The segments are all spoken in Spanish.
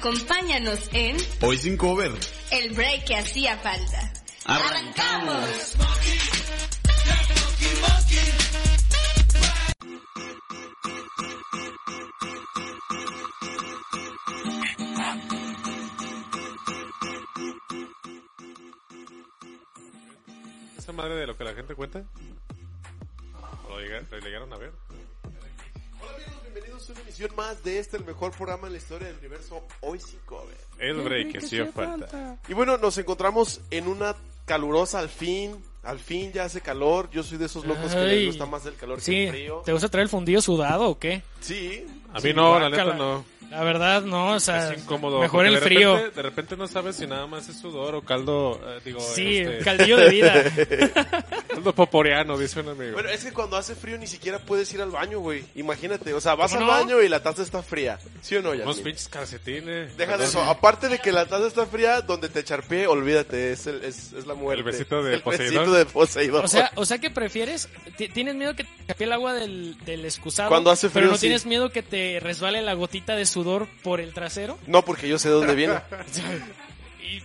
Acompáñanos en Hoy sin cover. el break que hacía falta. ¡Arrancamos! ¿Esa madre de lo que la gente cuenta? ¿O ¿Lo, llega- lo llegaron a ver? Bienvenidos a una emisión más de este, el mejor programa en la historia del universo, Hoy Sin Cover. El break que hacía falta. Y bueno, nos encontramos en una calurosa al fin, al fin ya hace calor, yo soy de esos locos que Ay. les gusta más el calor que Sí, el frío. ¿te gusta traer el fundido sudado o qué? Sí, A mí no, la neta no. La verdad, no, o sea, Es incómodo. mejor el de frío. de repente no sabes si nada más es sudor o caldo, eh, digo, Sí, este, caldillo de vida. caldo poporeano, dice un amigo. Bueno, es que cuando hace frío ni siquiera puedes ir al baño, güey. Imagínate, o sea, vas al ¿Cómo no? baño y la taza está fría. ¿Sí o no, Unos Yasmin? pinches calcetines. Deja de eso. Aparte de que la taza está fría, donde te charpee, olvídate, es, el- es, es la muerte. El besito de El Poseidón. besito de Poseidón. O sea, o sea que prefieres, ti- tienes miedo que te escape el agua del, del excusado, Cuando hace pero frío, no sí. tienes miedo que te resbale la gotita de sudor por el trasero. No, porque yo sé de dónde viene. Y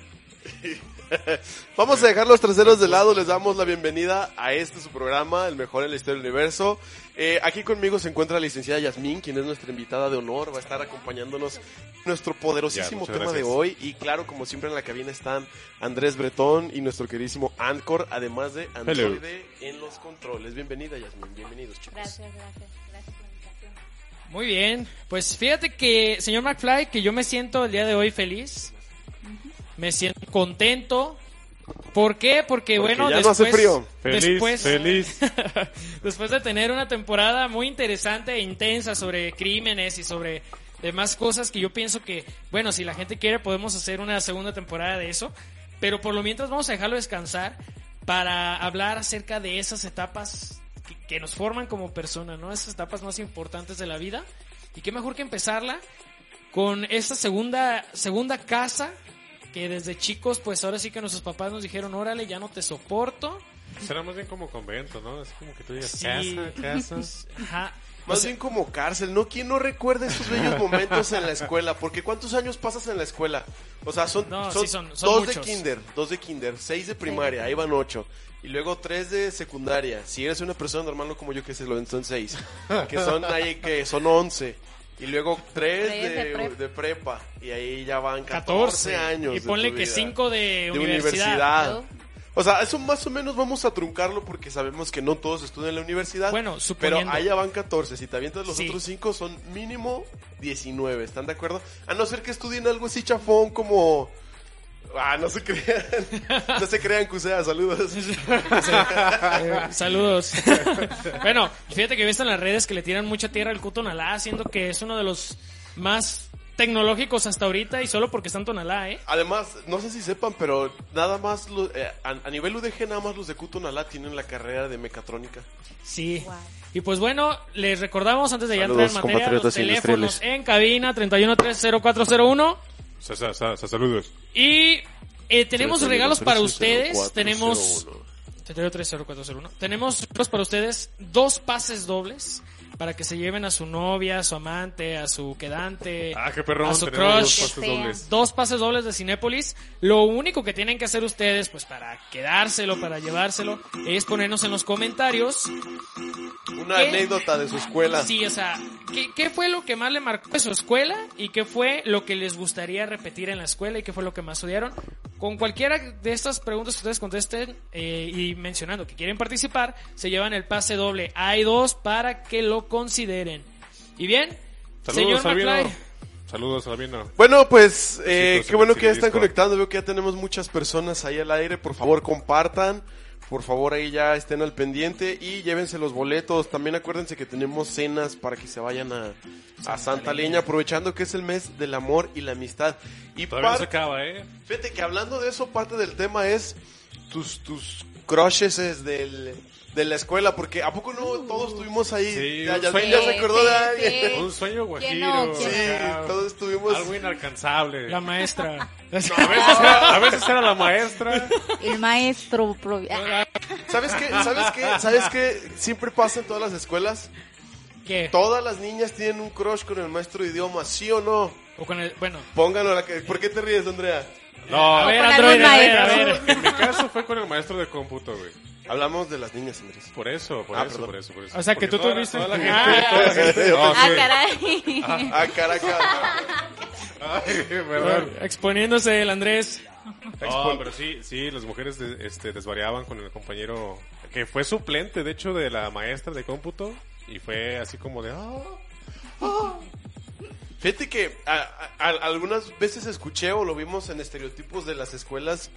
Vamos a dejar los traseros de lado, les damos la bienvenida a este su programa, el mejor en la historia del universo. Eh, aquí conmigo se encuentra la licenciada Yasmín, quien es nuestra invitada de honor, va a estar acompañándonos en nuestro poderosísimo tema de hoy. Y claro, como siempre en la cabina están Andrés Bretón y nuestro queridísimo Anchor, además de Androide en los controles. Bienvenida Yasmín, bienvenidos chicos. Gracias, gracias, muy bien, pues fíjate que, señor McFly, que yo me siento el día de hoy feliz, me siento contento. ¿Por qué? Porque, Porque bueno, ya no hace después, frío. Feliz, después, feliz. después de tener una temporada muy interesante e intensa sobre crímenes y sobre demás cosas que yo pienso que, bueno, si la gente quiere podemos hacer una segunda temporada de eso, pero por lo mientras vamos a dejarlo descansar para hablar acerca de esas etapas que, nos forman como persona, ¿no? Esas etapas más importantes de la vida. Y qué mejor que empezarla con esta segunda, segunda casa que desde chicos, pues ahora sí que nuestros papás nos dijeron, órale, ya no te soporto. Será más bien como convento, ¿no? Es como que tú digas Sí. casa, casa. Ajá. Más O sea, bien como cárcel, ¿no? ¿Quién no recuerda esos bellos momentos en la escuela? Porque ¿cuántos años pasas en la escuela? O sea, son, No, son, sí, son- son dos de kinder, dos de kinder, seis de primaria, ahí van ocho. Y luego tres de secundaria. Si eres una persona normal, no como yo que se lo ven, son seis. Que son ahí que son once. Y luego tres de, de prep. de prepa. Y ahí ya van 14, 14 años. Y ponle que vida. 5 de, de universidad. universidad. O sea, eso más o menos vamos a truncarlo porque sabemos que no todos estudian en la universidad. Bueno, Pero suponiendo. allá van 14. Si te avientas los Sí. otros 5 son mínimo 19. ¿Están de acuerdo? A no ser que estudien algo así chafón como... Ah, no se crean. No se crean, Cusea, saludos. Eh, saludos. bueno, fíjate que he visto en las redes que le tiran mucha tierra al Cutonalá, siendo que es uno de los más tecnológicos hasta ahorita y solo porque están Tonalá, ¿eh? Además, no sé si sepan, pero nada más, eh, a, nivel UDG, nada más los de Cutonalá tienen la carrera de mecatrónica. Sí. Y pues bueno, les recordamos antes de ya entrar en materia, los teléfonos en cabina 3130 401 Saludos. Y eh, tenemos regalos para ustedes. Tenemos... 30401. Tenemos regalos para ustedes dos pases dobles para que se lleven a su novia, a su amante, a su quedante, Ah, qué perrón. a su crush. dos pases Qué dobles. Dos pases dobles de Cinépolis. Lo único que tienen que hacer ustedes, pues para quedárselo, para llevárselo, es ponernos en los comentarios Una ¿Qué? anécdota de su escuela. Sí, o sea, ¿qué, qué fue lo que más le marcó de su escuela y qué fue lo que les gustaría repetir en la escuela y qué fue lo que más odiaron? Con cualquiera de estas preguntas que ustedes contesten eh, y mencionando que quieren participar, se llevan el pase doble. Hay dos para que lo consideren. Y bien, Saludos, señor. McFly. Saludos, Albino. Bueno, pues eh, qué en bueno que ya están conectando. Veo que ya tenemos muchas personas ahí al aire. Por favor, compartan. Por favor, ahí ya estén al pendiente y llévense los boletos. También acuérdense que tenemos cenas para que se vayan a, a Santa Leña, aprovechando que es el mes del amor y la amistad. Y Todavía no se acaba, ¿eh? fíjate que hablando de eso, parte del tema es tus, tus crushes es del, de la escuela, porque ¿a poco no todos estuvimos ahí? Sí, ya, un ya, sueño. ya se acordó de alguien. sí. Un sueño guajiro. ¿Quién no? ¿Quién Sí, todos estuvimos... Algo inalcanzable. La maestra. A veces, era, a veces era la maestra. El maestro. ¿Sabes qué? ¿Sabes qué? ¿Sabes qué? Siempre pasa en todas las escuelas. ¿Qué? Todas las niñas tienen un crush con el maestro de idiomas, ¿sí o no? O con el, bueno, Pónganlo a la que... ¿Por qué te ríes, Andrea? No, a ver, Android, a ver, a ver. en mi caso fue con el maestro de cómputo, güey. Hablamos de las niñas, Andrés. Por eso, por Ah, eso, por eso, por eso. O sea, que tú toda- tuviste- toda la gente, Ah. toda la gente- Ah, sí. caray. Ah. Ay, perdón. Exponiéndose el Andrés. No, pero sí, sí, las mujeres de- este, desvariaban con el compañero que fue suplente, de hecho, de la maestra de cómputo. Y fue así como de... "Ah". Fíjate que a- a- a- algunas veces escuché o lo vimos en estereotipos de las escuelas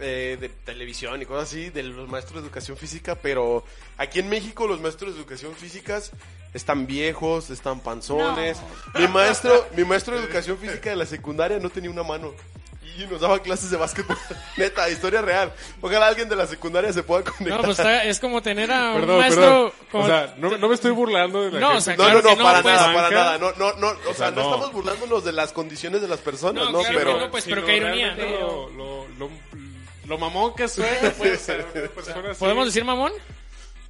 eh, de televisión y cosas así, de los maestros de educación física, pero aquí en México los maestros de educación físicas están viejos, están panzones. Mi maestro, mi maestro de educación física de la secundaria no tenía una mano. Y nos daba clases de básquetbol. Neta, historia real. Ojalá alguien de la secundaria se pueda conectar. No, pues está- es como tener a un Perdón, maestro perdón. como- O sea, no, no me estoy burlando de la No, gente o sea, No, claro no, no, que no, para pues, nada, para nada. No, no, no, o, sea, sea, no, no. estamos burlándonos de las condiciones de las personas, No, ¿no? claro pero que no, pues, pero qué ironía, lo, lo mamón que suena, pues, ser una persona así. ¿Podemos decir mamón?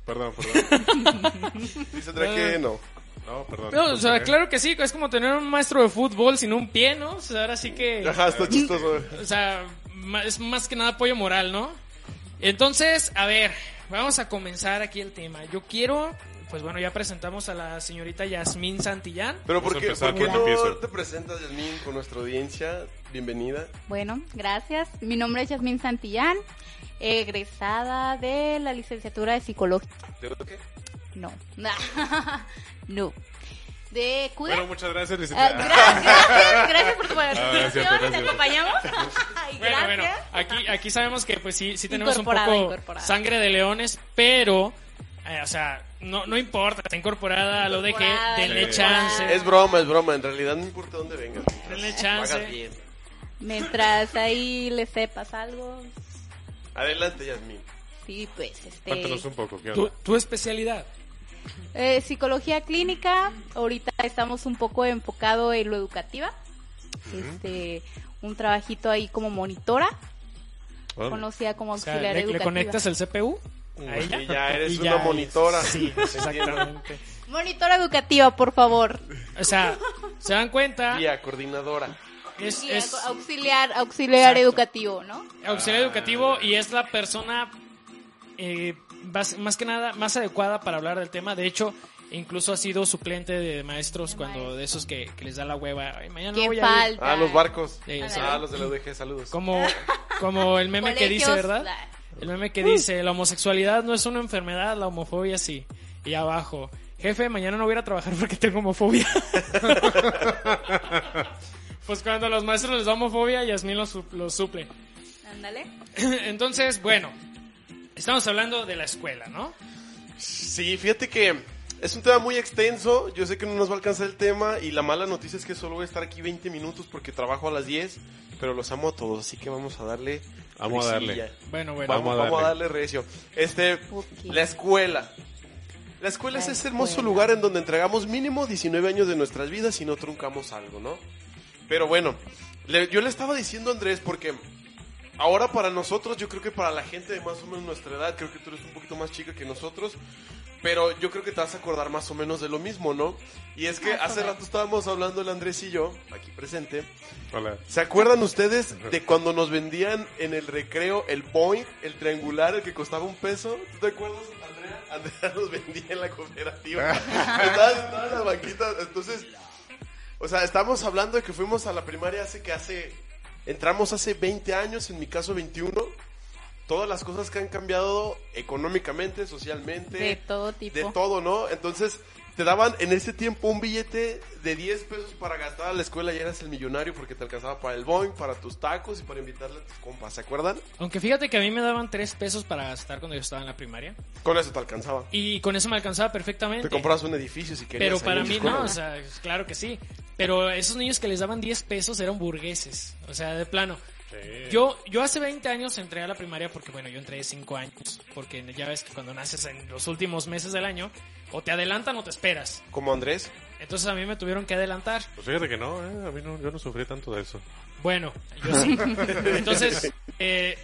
Perdón, perdón. dice Andrea que no. No, perdón. No, o sea, claro que sí, es como tener un maestro de fútbol sin un pie, ¿no? O sea, ahora sí que... Ajá, está chistoso. O sea, es más que nada apoyo moral, ¿no? Entonces, a ver, vamos a comenzar aquí el tema. Yo quiero, pues bueno, ya presentamos a la señorita Yasmín Santillán. Pero ¿por qué, empezar ¿por qué no te presentas, Yasmín, con nuestra audiencia? Bienvenida. Bueno, gracias. Mi nombre es Yasmín Santillán, egresada de la licenciatura de psicología. ¿De qué? No. no. De CUDE. Bueno, muchas gracias, Ah, licenciada. gracias, gracias por tu Ah, participación. cierto, ¿Te acompañamos? Ay, Bueno, bueno, aquí, aquí sabemos que pues sí, sí tenemos un poco sangre de leones, pero, eh, o sea, no, no importa, está incorporada ODG, Incorporada, denle incorporada. chance. Es broma, es broma. En realidad no importa dónde vengas. Denle Lo chance. Mientras ahí le sepas algo, Adelante, Yasmín. sí, pues, este... Cuéntanos un poco, ¿qué Tu, onda? tu especialidad. Eh, psicología clínica, ahorita estamos un poco enfocado en lo educativa. Este, un trabajito ahí como monitora, Bueno, conocida como O sea, auxiliar le, le educativa. conectas el CPU a Y ella. ya eres Y una ya monitora. Sí, exactamente. Monitora educativa, por favor. O sea, se dan cuenta, Guía, coordinadora. Es, es auxiliar, auxiliar Exacto. educativo, ¿no? auxiliar educativo y es la persona eh, más, más que nada más adecuada para hablar del tema. De hecho, incluso ha sido suplente de maestros De cuando de esos que, que les da la hueva. "Ay, mañana no ¿Qué voy a ir". falta? Ah, los barcos. Ah, los de la UDG, saludos. Como, como el meme que dice, ¿verdad? El meme que dice, la homosexualidad no es una enfermedad, la homofobia sí. Y abajo, jefe, mañana no voy a ir a trabajar porque tengo homofobia. pues cuando a los maestros les da homofobia, Yasmín los, su- los suple. Ándale. Entonces, bueno, estamos hablando de la escuela, ¿no? Sí, fíjate que es un tema muy extenso. Yo sé que no nos va a alcanzar el tema. Y la mala noticia es que solo voy a estar aquí 20 minutos porque trabajo a las 10. Pero los amo a todos, así que vamos a darle. Vamos a darle. Bueno, bueno. Vamos, Vamos a vamos a darle. darle recio. Este, Ok. la escuela. La escuela La es ese hermoso escuela. lugar en donde entregamos mínimo 19 años de nuestras vidas y no truncamos algo, ¿no? Pero bueno, le- yo le estaba diciendo a Andrés porque ahora para nosotros, yo creo que para la gente de más o menos nuestra edad, creo que tú eres un poquito más chica que nosotros, Pero yo creo que te vas a acordar más o menos de lo mismo, ¿no? Y es que hace rato estábamos hablando el Andrés y yo, aquí presente. Hola. ¿Se acuerdan ustedes de cuando nos vendían en el recreo el Boeing, el triangular, el que costaba un peso? ¿Tú te acuerdas, Andrea? Andrea nos vendía en la cooperativa. Estaba sentada en la banquita. Entonces, o sea, estamos hablando de que fuimos a la primaria hace que hace... Entramos hace 20 años, en mi caso 21. Todas las cosas que han cambiado económicamente, socialmente. De todo tipo. De todo, ¿no? Entonces, te daban en ese tiempo un billete de 10 pesos para gastar a la escuela y eras el millonario porque te alcanzaba para el Boeing, para tus tacos y para invitarle a tus compas, ¿se acuerdan? Aunque fíjate que a mí me daban tres pesos para gastar cuando yo estaba en la primaria. Con eso te alcanzaba. Y con eso me alcanzaba perfectamente. Te comprabas un edificio si querías. Pero para mí escuela. no, o sea, claro que sí. Pero esos niños que les daban 10 pesos eran burgueses. O sea, de plano. Yo, yo hace 20 años entré a la primaria porque, bueno, yo entré de 5 años. Porque ya ves que cuando naces en los últimos meses del año, o te adelantan o te esperas. Como Andrés. Entonces a mí me tuvieron que adelantar. Pues fíjate que no, ¿eh? A mí no, yo no sufrí tanto de eso. Bueno, yo sí. Entonces, eh,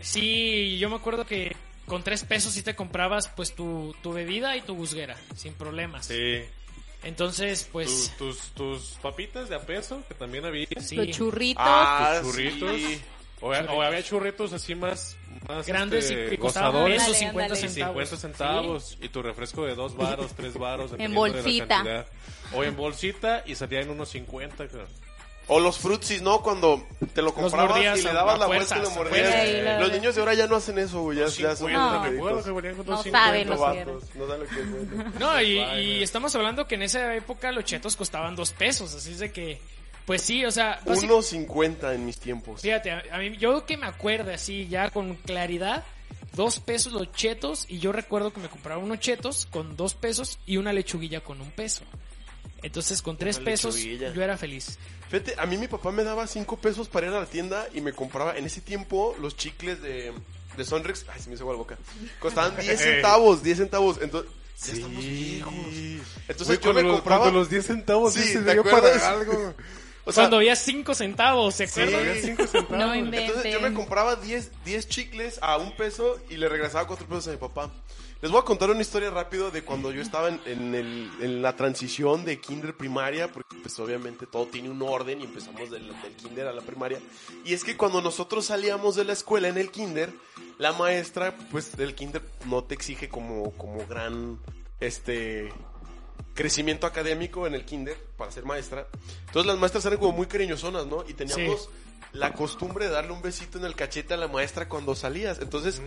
sí, yo me acuerdo que con 3 pesos sí te comprabas pues tu, tu bebida y tu busguera, sin problemas. Sí. Entonces, pues... Tus, tus, tus papitas de a peso, que también había. sí. Los churritos. Ah, Tus churritos. sí. O, o había churritos así más, más Grandes y este, que costaban pesos, Ándale, 50 ándale. centavos. 50 centavos y tu refresco de 2 varos, 3 varos. dependiendo de la bolsita. O en bolsita y salía en unos 50. creo. O los frutsis, ¿no? Cuando te lo comprabas y le dabas la fuerza, vuelta y lo mordías. Sí, Los verdad. niños de ahora ya no hacen eso, güey. Ya, ya son 50, No. me acuerdo deditos. que venían con No dos saben 50. los Vatos, No saben lo que es bueno. No, y, y estamos hablando que en esa época los chetos costaban 2 pesos, así es de que... Pues sí, o sea... básic- 1.50 en mis tiempos. Fíjate, a, mí, yo que me acuerdo así, ya con claridad, dos pesos los chetos, y yo recuerdo que me compraba unos chetos con dos pesos y una lechuguilla con un peso. Entonces, con tres Una pesos, lechuguilla. yo era feliz. Fíjate, a mí mi papá me daba 5 pesos para ir a la tienda y me compraba en ese tiempo los chicles de, de Sonrix. Ay, se me hizo agua la boca. Costaban 10 centavos, 10 centavos. Entonces, ya estamos viejos. Entonces yo cuando me los- compraba. cuando los 10 centavos Sí, sí, se ¿te dio acuerdas? para algo. O sea, Cuando había cinco centavos, ¿se acuerdan? Había 5 centavos. No entonces yo me compraba 10, 10 chicles a un peso y le regresaba 4 pesos a mi papá. Les voy a contar una historia rápido de cuando yo estaba en, en el- en la transición de kinder primaria, porque pues obviamente todo tiene un orden y empezamos del, del kinder a la primaria. Y es que cuando nosotros salíamos de la escuela en el kinder, la maestra pues del kinder no te exige como, como gran, este, crecimiento académico en el kinder para ser maestra. Entonces las maestras eran como muy cariñosonas, ¿no? Y teníamos la costumbre de darle un besito en el cachete a la maestra cuando salías. Entonces,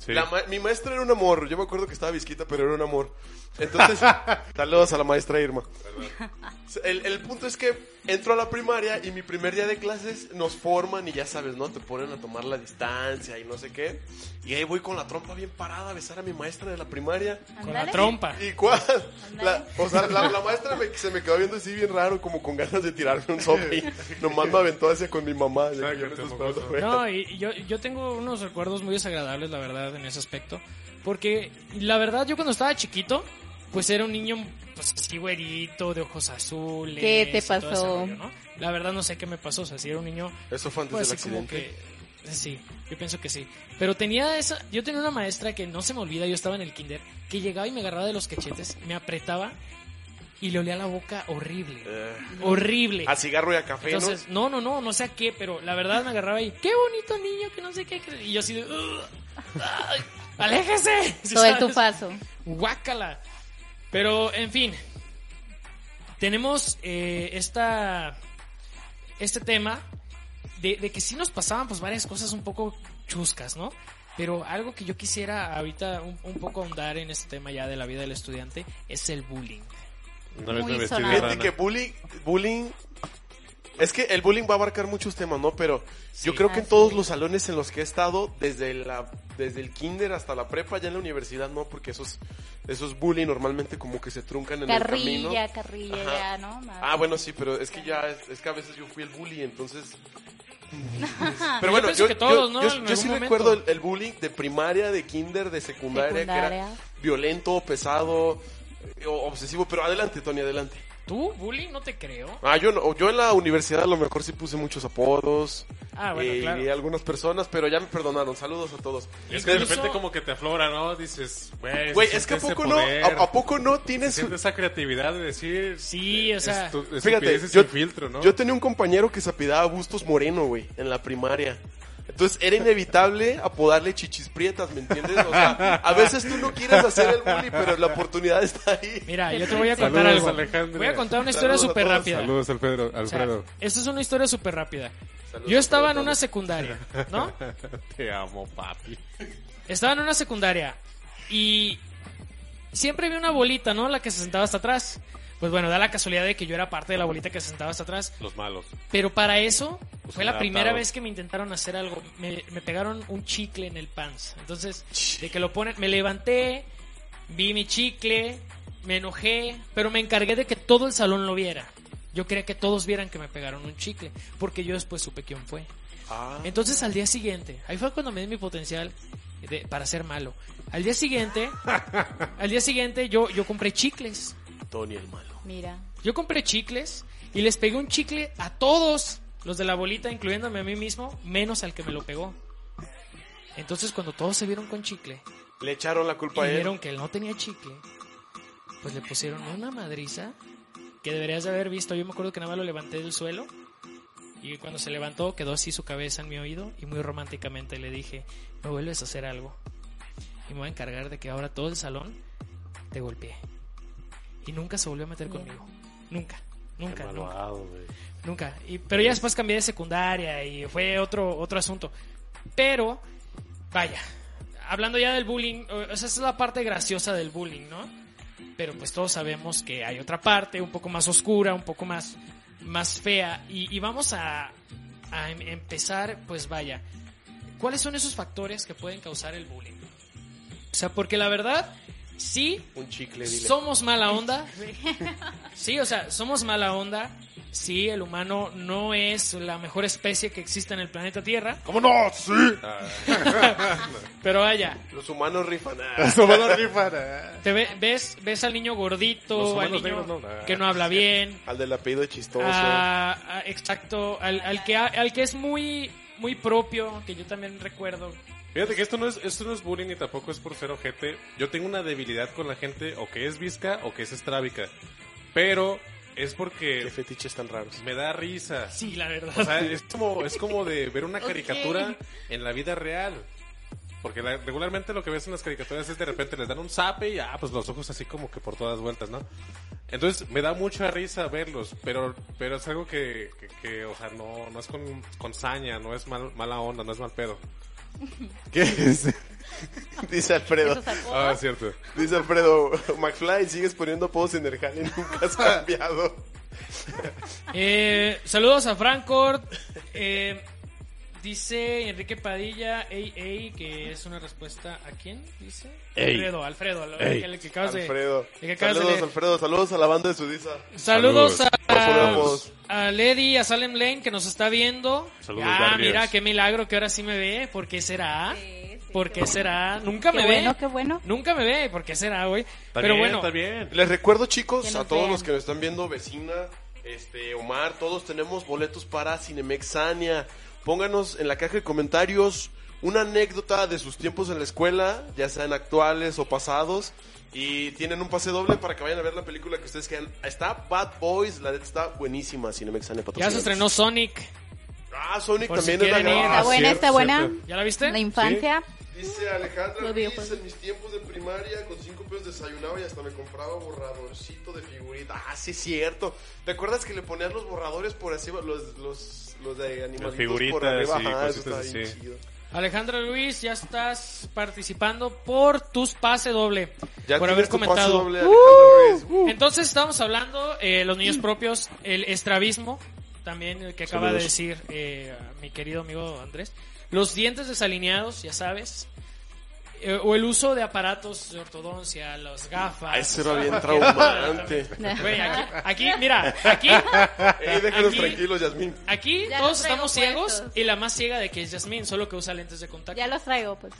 Sí. la ma- mi maestra era un amor. Yo me acuerdo que estaba visquita, pero era un amor. Entonces, saludos a la maestra Irma. El, el punto es que entro a la primaria y mi primer día de clases nos forman y ya sabes, ¿no? Te ponen a tomar la distancia y no sé qué. Y ahí voy con la trompa bien parada a besar a mi maestra de la primaria. Con la trompa. ¿Y cuál? La, o sea, la, la maestra me- se me quedó viendo así bien raro, como con ganas de tirarme un sope. Y nomás me aventó hacia con mi mamá. de que yo no y yo, yo tengo unos recuerdos muy desagradables, la verdad, en ese aspecto. Porque, la verdad, yo cuando estaba chiquito, pues era un niño, pues así güerito, de ojos azules. ¿Qué te pasó? rollo, ¿no? La verdad no sé qué me pasó, o sea, si era un niño Eso fue antes pues del accidente. que sí, yo pienso que sí. Pero tenía esa, yo tenía una maestra que no se me olvida, yo estaba en el kinder, que llegaba y me agarraba de los cachetes, me apretaba y le olía la boca horrible, Eh, horrible. a cigarro y a café, Entonces, no, no, no, no sé a qué, pero la verdad me agarraba y qué bonito niño, que no sé qué, y yo así de "Ugh, ay, aléjese. ¿sí Todo el sabes? tufazo. Guácala. Pero, en fin, tenemos eh, esta, este tema de, de que sí nos pasaban pues varias cosas un poco chuscas, ¿no? Pero algo que yo quisiera ahorita un, un poco ahondar en este tema ya de la vida del estudiante es el bullying. Vez Muy de sonado. Fíjate que bullying, bullying, es que el bullying va a abarcar muchos temas, ¿no? Pero yo creo que en todos es. los salones en los que he estado, desde la, desde el kinder hasta la prepa, ya en la universidad, no, porque esos, esos bullying normalmente como que se truncan en el camino. Carrilla, carrilla, ya, ¿no? Ah, bueno, sí, pero es que ya, es, es que a veces yo fui el bully, entonces... Pero bueno, yo, todos, yo- ¿no? yo- sí recuerdo el, bullying de primaria, de kinder, de secundaria, que era violento, pesado, obsesivo. Pero adelante, Tony, adelante. ¿Tú, bullying? No te creo. Ah, yo no, yo en la universidad a lo mejor sí puse muchos apodos. Ah, bueno, y, claro. y algunas personas, pero ya me perdonaron. Saludos a todos. Es que de repente como que te aflora, ¿no? Dices, güey, es que a poco no, a, a poco no tienes esa creatividad de decir... Sí, o sea, estu- Fíjate, estupideces yo, sin filtro, ¿no? yo tenía un compañero que se apellidaba Bustos Moreno, güey, en la primaria. Entonces era inevitable apodarle chichis prietas, ¿me entiendes? O sea, a veces tú no quieres hacer el bully, pero la oportunidad está ahí. Mira, yo te voy a contar Saludos, algo. Alejandra. Voy a contar una historia súper rápida. Saludos, Alfredo. O sea, Alfredo. esta es una historia súper rápida. Saludos, Yo estaba en una secundaria, ¿no? Te amo, papi. Estaba en una secundaria y siempre vi una bolita, ¿no? La que se sentaba hasta atrás. Pues bueno, da la casualidad de que yo era parte de la bolita que se sentaba hasta atrás. Los malos. Pero para eso fue la Adaptados. primera vez que me intentaron hacer algo. Me, me pegaron un chicle en el pants. Entonces, de que lo ponen, me levanté, vi mi chicle, me enojé, pero me encargué de que todo el salón lo viera. Yo quería que todos vieran que me pegaron un chicle, porque yo después supe quién fue. Ah, Entonces al día siguiente, ahí fue cuando me di mi potencial de- para ser malo. Al día siguiente, al día siguiente yo, yo compré chicles. Tony el malo. Mira. Yo compré chicles y les pegué un chicle a todos los de la bolita, incluyéndome a mí mismo, menos al que me lo pegó. Entonces cuando todos se vieron con chicle Le echaron la y culpa a él. vieron que él no tenía chicle, pues le pusieron una madriza que deberías de haber visto. Yo me acuerdo que nada más lo levanté del suelo y cuando se levantó quedó así su cabeza en mi oído y muy románticamente le dije, me vuelves a hacer algo y me voy a encargar de que ahora todo el salón te golpee. Y nunca se volvió a meter conmigo. Nunca. Nunca, nunca. Nunca. Y, pero ya después cambié de secundaria y fue otro, otro asunto. Pero, vaya, hablando ya del bullying, o sea, esa es la parte graciosa del bullying, ¿no? Pero pues todos sabemos que hay otra parte, un poco más oscura, un poco más, más fea. Y, y vamos a, a em- empezar, pues vaya, ¿cuáles son esos factores que pueden causar el bullying? O sea, porque la verdad, sí, Un chicle, dile. somos mala onda. Sí, o sea, somos mala onda. Sí, el humano no es la mejor especie que existe en el planeta Tierra. ¿Cómo no? Sí. Pero vaya, Los humanos rifan. Ah. Los rifan, ah. te ve- ves, ves al niño Los gordito, al humanos niño negros no, ah. que no habla bien. Al del apellido chistoso. a- a- exacto, al, al que, ha- al que es muy, muy propio, que yo también recuerdo. Fíjate que esto no es esto no es bullying y tampoco es por ser ojete. Yo tengo una debilidad con la gente o que es visca o que es estrábica. Pero es Qué porque fetiches tan raros. me da risa. Sí, la verdad. O sea, es como, es como de ver una caricatura en la vida real. Porque la- regularmente lo que ves en las caricaturas es de repente les dan un zape y ah, pues los ojos así como que por todas vueltas, ¿no? Entonces me da mucha risa verlos, pero pero es algo que, que, que, o sea, no, no es con, con saña, no es mal, mala onda, no es mal pedo. ¿Qué es? Dice Alfredo. Ah, cierto. Dice Alfredo, McFly, sigues poniendo apodos en el jale, nunca has cambiado. Eh, saludos a Frankfurt. Eh, dice Enrique Padilla, ey, ey, que es una respuesta a quién dice? Ey. Alfredo, Alfredo, Ey. el que acabas de- Alfredo. el que acabas de Saludos, leer. Alfredo. Saludos a la banda de Sudiza. Saludos, Saludos. A, a Lady, a Salem Lane que nos está viendo. Saludos, ah, Barrios. mira, qué milagro que ahora sí me ve. ¿Por qué será? Sí, sí, ¿Por qué será? Nunca Qué me bueno, ve. qué bueno. Nunca me ve. ¿Por qué será, güey? Pero bien, bueno, está bien. Les recuerdo, chicos, a todos vean. los que nos están viendo, vecina, este, Omar, todos tenemos boletos para Cinemexania. Pónganos en la caja de comentarios una anécdota de sus tiempos en la escuela, ya sean actuales o pasados. Y tienen un pase doble para que vayan a ver la película que ustedes quieran. Está Bad Boys, la neta está buenísima, Cinemexania ya se estrenó Sonic. Ah, Sonic Por si también es la Está buena, cierto, está buena. ¿Ya la viste? La infancia. Dice Alejandra Ruiz, en mis tiempos de primaria con 5 pesos desayunaba y hasta me compraba borradorcito de figurita. Ah, sí es cierto. ¿Te acuerdas que le ponías los borradores por encima, los, los, los de animalitos figuritas por arriba? y Ajá, eso cositas está bien así. chido. Alejandra Luis, ya estás participando por tus pase doble. Ya por haber tu pase comentado. doble, Ruiz. Uh. Entonces estábamos hablando eh, los niños propios, el estrabismo, también el que acaba de decir eh, mi querido amigo Andrés. Los dientes desalineados, ya sabes. eh, o el uso de aparatos de ortodoncia, las gafas. Ah, Eso era bien traumante. Güey, aquí, aquí, mira, aquí, Ey, déjanos Aquí- tranquilos, Yasmín. aquí Ya todos estamos ciegos y la más ciega de que es Yasmín, solo que usa lentes de contacto. Ya los traigo, pues.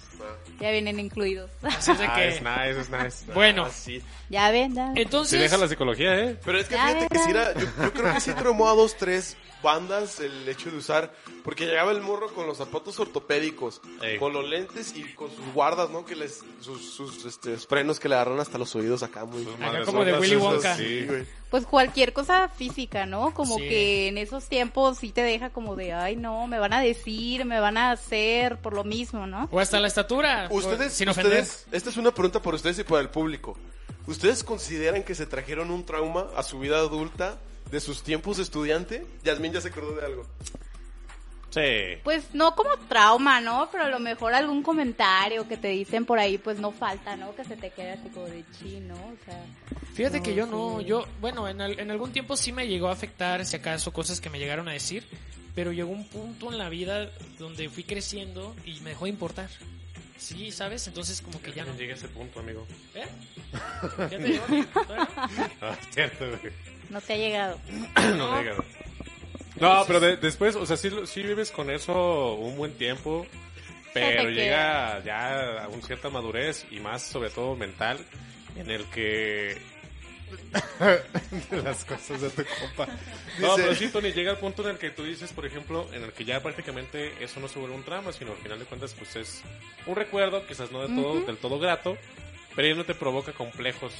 Ya vienen incluidos. Así es de Ah, que, es nice, es nice. bueno, Ah, sí. Ya ven, ya. Entonces, deja la psicología, ¿eh? Pero es que Ya, fíjate que sí era, yo, yo creo que sí traumó a dos, tres bandas el hecho de usar, porque llegaba el morro con los zapatos ortopédicos, Ey. con los lentes y con sus guardas, ¿no? Que les, sus, sus este, frenos que le agarran hasta los oídos acá muy... Acá como de Willy Wonka. Sí, güey. Pues cualquier cosa física, ¿no? Como Sí. que en esos tiempos sí te deja como de, ay, no, me van a decir, me van a hacer por lo mismo, ¿no? o hasta la estatura, Ustedes, sin ofender. ustedes, esta es una pregunta para ustedes y para el público. ¿Ustedes consideran que se trajeron un trauma a su vida adulta de sus tiempos de estudiante? Yasmín ya se acordó de algo. Sí. Pues no como trauma, ¿no? Pero a lo mejor algún comentario que te dicen por ahí, pues no falta, ¿no? Que se te quede así como de chino, o sea. Fíjate no, que yo no, sí. yo, bueno, en, al- en algún tiempo sí me llegó a afectar, si acaso, cosas que me llegaron a decir, pero llegó un punto en la vida donde fui creciendo y me dejó de importar. Sí, ¿sabes? Entonces como que ya no. Llegué a ese punto, amigo. ¿Eh? ¿Ya te llegó? ¿Todavía no? Ah, cierto, güey. No te ha llegado. No, me digas. No, pero de- después, o sea, sí, lo- sí vives con eso un buen tiempo, pero llega ya a una cierta madurez y más sobre todo mental en el que las cosas de tu compa. No, Dice- pero sí, Tony, llega el punto en el que tú dices, por ejemplo, en el que ya prácticamente eso no se vuelve un trama, sino al final de cuentas pues es un recuerdo, quizás no de todo, del todo grato, pero ya no te provoca complejos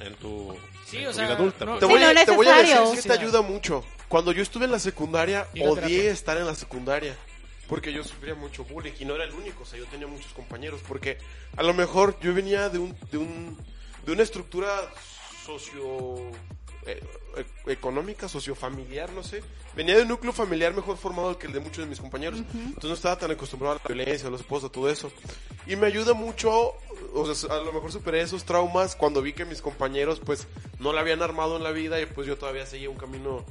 en tu, Sí, en o tu sea, vida adulta. no- Te pues. voy, Sí, a, no te voy a decir que te ayuda mucho. Cuando yo estuve en la secundaria, odié terapia. estar en la secundaria. Porque yo sufría mucho bullying y no era el único, o sea, yo tenía muchos compañeros. Porque a lo mejor yo venía de un, de un, de una estructura socio, eh, eh, económica, sociofamiliar, no sé. Venía de un núcleo familiar mejor formado que el de muchos de mis compañeros. Entonces no estaba tan acostumbrado a la violencia, a los esposos, a todo eso. Y me ayuda mucho, o sea, a lo mejor superé esos traumas cuando vi que mis compañeros pues no la habían armado en la vida y pues yo todavía seguía un camino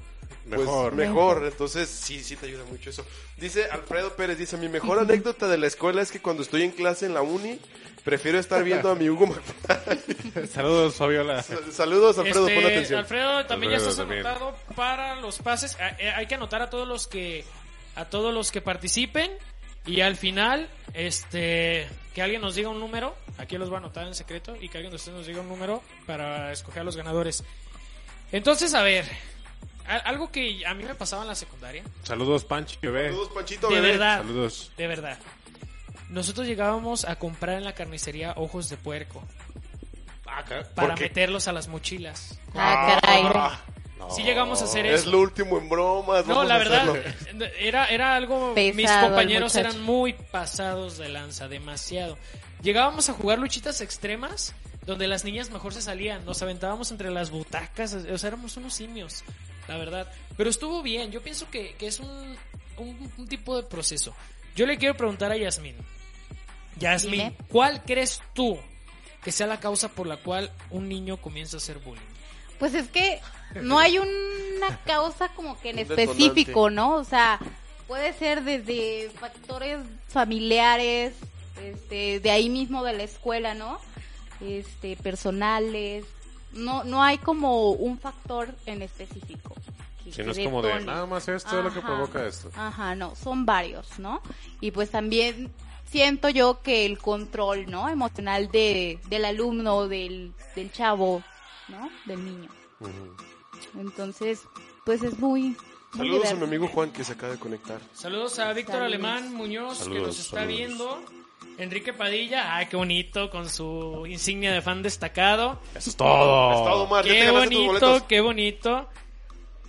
pues, Mejor. mejor. Entonces sí, sí te ayuda mucho eso. Dice Alfredo Pérez, dice, mi mejor anécdota de la escuela es que cuando estoy en clase en la uni, prefiero estar viendo a mi Hugo McFly. Saludos, Fabiola. Saludos Alfredo, Este, pon atención. Alfredo, también Alfredo, ya estás también. anotado para los pases. Ah, eh, Hay que anotar a todos los que a todos los que participen y al final este que alguien nos diga un número, aquí los voy a anotar en secreto y que alguien de ustedes nos diga un número para escoger a los ganadores. Entonces, a ver, algo que a mí me pasaba en la secundaria, Saludos, Pancho, bebé. Saludos Panchito, de verdad, Saludos. de verdad. Nosotros llegábamos a comprar en la carnicería ojos de puerco para meterlos a las mochilas. Ah, caray. Sí llegamos a hacer Es eso. lo último en bromas. No, la verdad, era, era algo... Pesado mis compañeros eran muy pasados de lanza, demasiado. Llegábamos a jugar luchitas extremas, donde las niñas mejor se salían, nos aventábamos entre las butacas, o sea, éramos unos simios, la verdad. Pero estuvo bien, yo pienso que, que es un, un, un tipo de proceso. Yo le quiero preguntar a Yasmín. Yasmín. ¿cuál crees tú que sea la causa por la cual un niño comienza a hacer bullying? Pues es que no hay una causa como que en específico, ¿no? O sea, puede ser desde factores familiares, este, de ahí mismo de la escuela, ¿no? Este, personales. No, no hay como un factor en específico. que- Si no que es como de nada más esto es lo que Ajá. provoca esto. Ajá, no, son varios, ¿no? Y pues también siento yo que el control, ¿no? Emocional de, del alumno, del, del chavo, ¿no? Del niño. Entonces, pues es muy... muy Saludos a mi amigo Juan que se acaba de conectar. Saludos a Víctor. Alemán Muñoz que Saludos, nos está saludos. viendo. Enrique Padilla, ay, qué bonito, con su insignia de fan destacado. Eso es todo. Es todo, Omar. Qué bonito, qué bonito.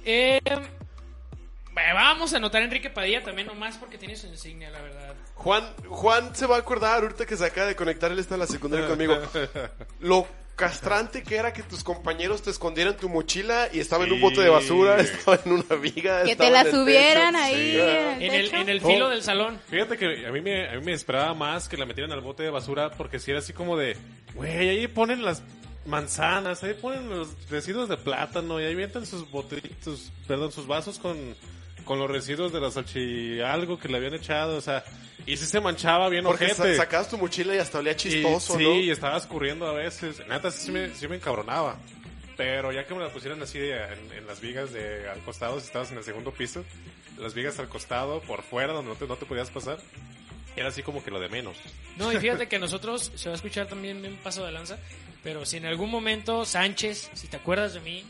Eh, bueno, vamos a anotar a Enrique Padilla también nomás porque tiene su insignia, la verdad. Juan, Juan se va a acordar ahorita que se acaba de conectar, él está en la secundaria conmigo. Lo castrante que era que tus compañeros te escondieran tu mochila y estaba en un bote de basura, estaba en una viga. Que te la subieran techo. ahí Sí. en el En el, en el Oh. filo del salón. Fíjate que a mí, me, a mí me esperaba más que la metieran al bote de basura porque si era así como de, güey, ahí ponen las manzanas, ahí ponen los residuos de plátano y ahí avientan sus botellitos, perdón, sus vasos con con los residuos de la salchi algo que le habían echado, o sea, y sí se manchaba bien Porque ojete. sa- sacabas tu mochila y hasta olía Y- chistoso, sí, ¿no? y estaba escurriendo a veces. Neta, sí me, sí me encabronaba. Pero ya que me la pusieron así de- en, en las vigas de al costado, si estabas en el segundo piso, las vigas al costado, por fuera, donde no te, no te podías pasar, era así como que lo de menos. No, y fíjate que nosotros, se va a escuchar también un paso de lanza, pero si en algún momento Sánchez, si te acuerdas de mí,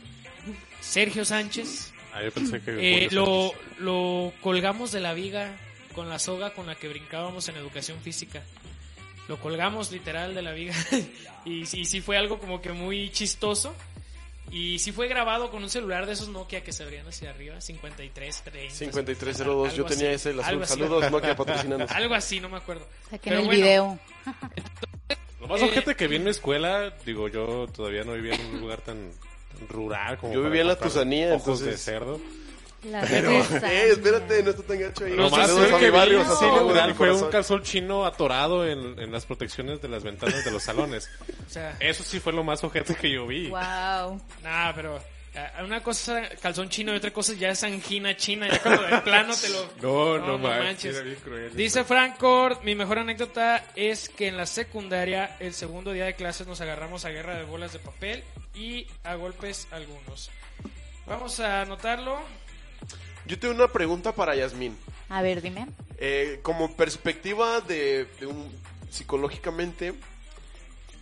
Sergio Sánchez, Ah, yo pensé que... eh, lo, lo colgamos de la viga con la soga con la que brincábamos en educación física. Lo colgamos literal de la viga y, sí- sí fue algo como que muy chistoso. Y sí fue grabado con un celular de esos Nokia que se abrían hacia arriba, 53, 30. 5302, yo tenía así, ese, el algo azul. así. Saludos, Nokia, patrocinanos. Algo así, no me acuerdo. Saquen el bueno, video. Lo más eh, que vi en mi escuela, digo, yo todavía no vivía en un lugar tan rural como Yo vivía en la Tusanía, ojos de entonces- cerdo. La Eh, regresan. espérate, no está tan gacho ahí. Lo sí, más sí, cerca que barrio, mi rural fue un calzón chino atorado en, en las protecciones de las ventanas de los salones. O sea, Eso sí fue lo más ojete que yo vi. Wow. Nah, pero una cosa es calzón chino y otra cosa ya es angina china. Ya cuando de plano te lo. No, no, manches. era bien cruel. Dice Francor, mi mejor anécdota es que en la secundaria, el segundo día de clases, nos agarramos a guerra de bolas de papel y a golpes algunos. Vamos a anotarlo. Yo tengo una pregunta para Yasmín. A ver, dime. Eh, como perspectiva de, de un psicológicamente,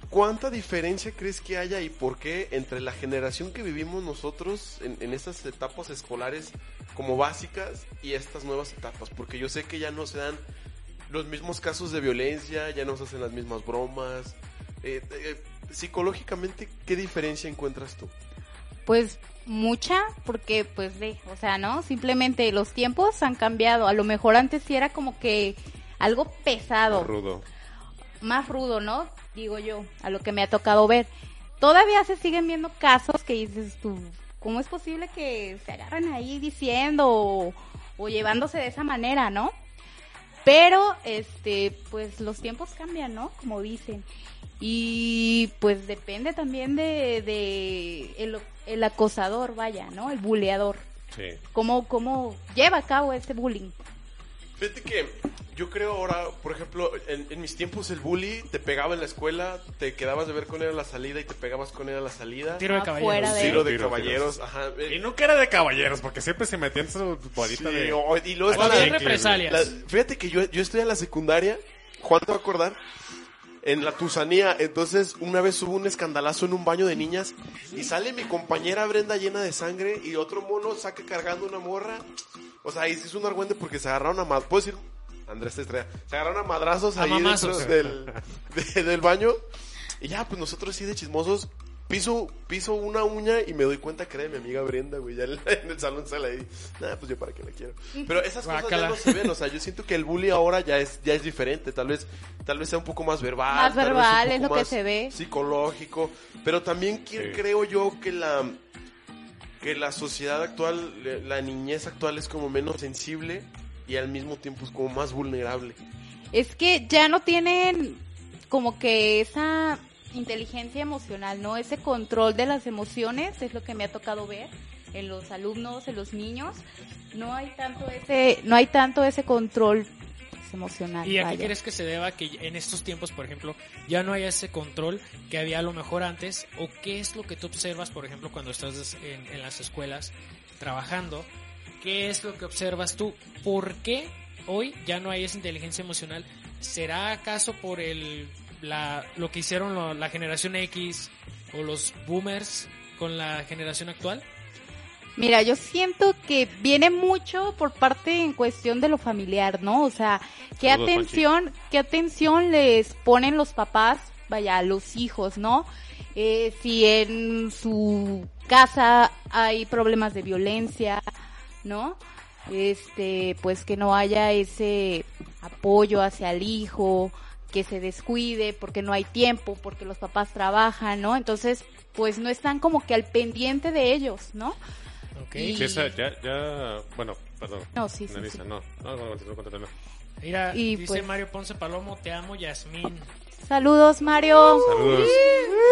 ¿cuánta diferencia crees que haya y por qué entre la generación que vivimos nosotros en, en estas etapas escolares como básicas y estas nuevas etapas? Porque yo sé que ya no se dan los mismos casos de violencia, ya no se hacen las mismas bromas. Eh, eh, psicológicamente, ¿qué diferencia encuentras tú? Pues mucha, porque pues ve, o sea, ¿no? Simplemente los tiempos han cambiado. A lo mejor antes sí era como que algo pesado, Rudo. más rudo, ¿no? Digo yo, a lo que me ha tocado ver. Todavía se siguen viendo casos que dices tú, ¿cómo es posible que se agarren ahí diciendo o, o llevándose de esa manera, ¿no? Pero, este, pues los tiempos cambian, ¿no? Como dicen. Y pues depende también de, de el, el acosador, vaya, ¿no? El buleador. Sí. ¿Cómo, cómo lleva a cabo ese bullying? Fíjate que yo creo ahora, por ejemplo, en, en mis tiempos el bully te pegaba en la escuela, te quedabas de ver con él a la salida y te pegabas con él a la salida. Tiro de Afuera caballeros. de- Tiro de Tiro, caballeros, ajá. eh, Y nunca era de caballeros, porque siempre se metían en su bolita sí, de... o- y luego la- hay represalias. la- fíjate que yo, yo estoy en la secundaria, Juan te va a acordar, en la Tusanía, entonces una vez hubo un escandalazo en un baño de niñas y sale mi compañera Brenda llena de sangre y otro mono saca cargando una morra. O sea, ahí sí es un argüente porque se agarraron a madrazos, ¿puedo decir? Andrés te estrella. Se agarraron a madrazos A ahí mamazos. dentro del, de- del baño y ya, pues nosotros sí de chismosos piso, piso una uña y me doy cuenta que era de mi amiga Brenda, güey. Ya en, el salón sale ahí. Nada, pues yo para qué la quiero. Pero esas cosas ya no se ven. O sea, yo siento que el bully ahora ya es, ya es diferente. Tal vez, tal vez sea un poco más verbal. Más verbal, es lo que se ve. Psicológico. Pero también Sí. creo yo que la, que la sociedad actual, la niñez actual es como menos sensible y al mismo tiempo es como más vulnerable. Es que ya no tienen como que esa inteligencia emocional, ¿no? Ese control de las emociones es lo que me ha tocado ver en los alumnos, en los niños. No hay tanto ese, no hay tanto ese control pues, emocional. ¿Y a qué vaya. crees que se deba que en estos tiempos, por ejemplo, ya no haya ese control que había a lo mejor antes? ¿O qué es lo que tú observas, por ejemplo, cuando estás en, en las escuelas trabajando? ¿Qué es lo que observas tú? ¿Por qué hoy ya no hay esa inteligencia emocional? ¿Será acaso por el, la, lo que hicieron lo- la generación X o los boomers con la generación actual? Mira, yo siento que viene mucho por parte en cuestión de lo familiar, ¿no? O sea, qué Saludos, atención, qué atención les ponen los papás, vaya, a los hijos, ¿no? Eh, si en su casa hay problemas de violencia, ¿no? Este, pues que no haya ese apoyo hacia el hijo, que se descuide porque no hay tiempo, porque los papás trabajan, ¿no? Entonces, pues no están como que al pendiente de ellos, ¿no? Ok. Y- Sí, esa, ya, ya, bueno, perdón. No, sí, sí, no, no, no, continúa, continúa. Mira, Y dice pues- Mario Ponce Palomo, te amo, Yasmín. Saludos, Mario. Saludos.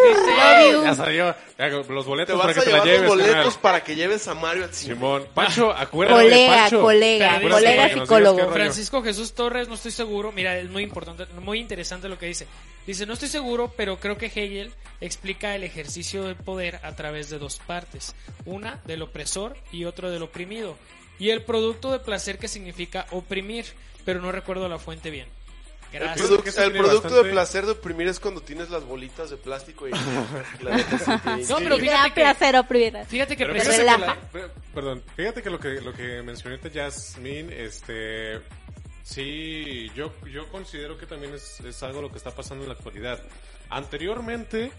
Love Ya salió. Ya, los Te boletos para que a te la lleves. los boletos carnal. para que lleves a Mario al cine. Simón. Pancho, acuérdate. Colega, Pancho. colega, colega psicólogo. Francisco Jesús Torres, no estoy seguro. Mira, es muy importante, muy interesante lo que dice. Dice, no estoy seguro, pero creo que Hegel explica el ejercicio del poder a través de dos partes. Una del opresor y otro del oprimido. Y el producto de placer que significa oprimir, pero no recuerdo la fuente bien. El, Gracias. produc- que eso el producto bastante- de placer de oprimir es cuando tienes las bolitas de plástico y, la No, pero fíjate que, placer oprimir. fíjate que Pero fíjate que la- perdón, fíjate que lo que lo que mencionó ahorita Jasmine, este sí, yo yo considero que también es, es algo lo que está pasando en la actualidad. Anteriormente,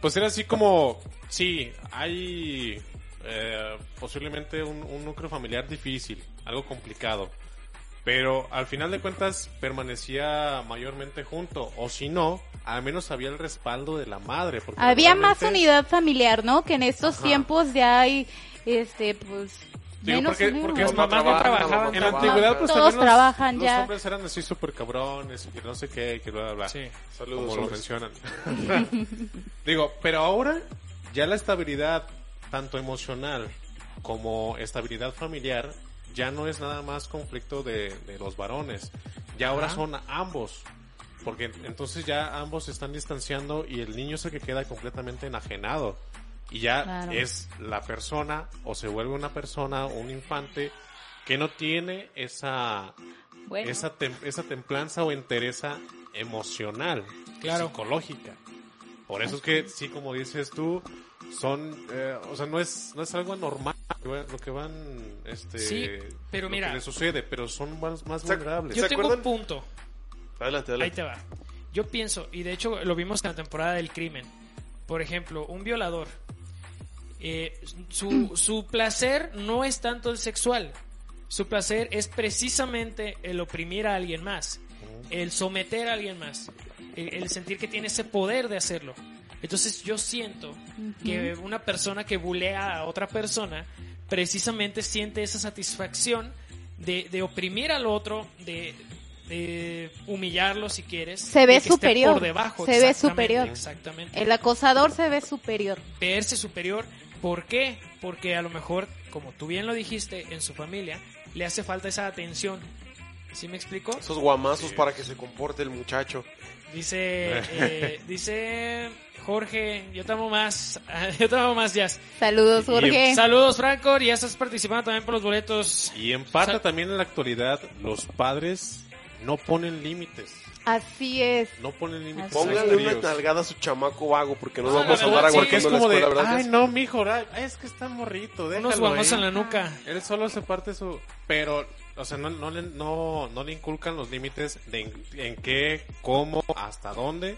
pues era así como, sí, hay eh, posiblemente un, un núcleo familiar difícil, algo complicado, pero al final de cuentas permanecía mayormente junto, o si no, al menos había el respaldo de la madre. Porque Había más unidad familiar, ¿no? Que en estos Ajá. tiempos ya hay, este, pues, Digo, menos porque, porque Las mamás no trabaja, trabajaban En la antigüedad, pues Todos también los, trabajan los ya. hombres eran así súper cabrones y que no sé qué, y que bla, bla, bla. Sí. Saludos, como lo mencionan. Digo, pero ahora ya la estabilidad, tanto emocional como estabilidad familiar, ya no es nada más conflicto de, de los varones. Ya ahora son ambos. Porque entonces ya ambos se están distanciando y el niño es el que queda completamente enajenado. Y ya Claro. es la persona o se vuelve una persona, un infante, que no tiene esa, Bueno, esa, tem- esa templanza o entereza emocional, Claro. psicológica. Por eso es que, sí, como dices tú, son, eh, o sea, no es, no es algo anormal lo que van- este, Sí, pero lo mira. que les sucede, pero son más, más vulnerables. Yo ¿Se tengo acuerdan? un punto. Adelante, Ahí te va. Yo pienso, y de hecho lo vimos en la temporada del crimen. Por ejemplo, un violador. eh, su, su placer no es tanto el sexual. Su placer es precisamente el oprimir a alguien más. El someter a alguien más. El, el sentir que tiene ese poder de hacerlo. Entonces yo siento que una persona que bulea a otra persona precisamente siente esa satisfacción de, de oprimir al otro, de, de humillarlo si quieres. Se ve superior, Por debajo, se ve exactamente, superior. Exactamente. el acosador se ve superior. Verse superior. ¿Por qué? Porque a lo mejor, como tú bien lo dijiste, en su familia le hace falta esa atención. ¿Sí me explico? Esos guamazos para que se comporte el muchacho. Dice, eh, dice Jorge, yo te amo más, yo te amo más, Jazz. Saludos, Y- Jorge. Saludos, Franco, ya estás participando también por los boletos. Y en parte Sal- también en la actualidad, los padres no ponen límites. Así es. No ponen límites. A una nalgada a su chamaco vago porque no No, vamos la a andar sí, Porque es la como de, escuela, ¿verdad? ay, no, mijo, ay, es que está morrito, déjalo Unos guamos ahí". en la nuca. Él solo se parte su... Pero, o sea, no, no, le, no, no le inculcan los límites de en, en qué, cómo, hasta dónde.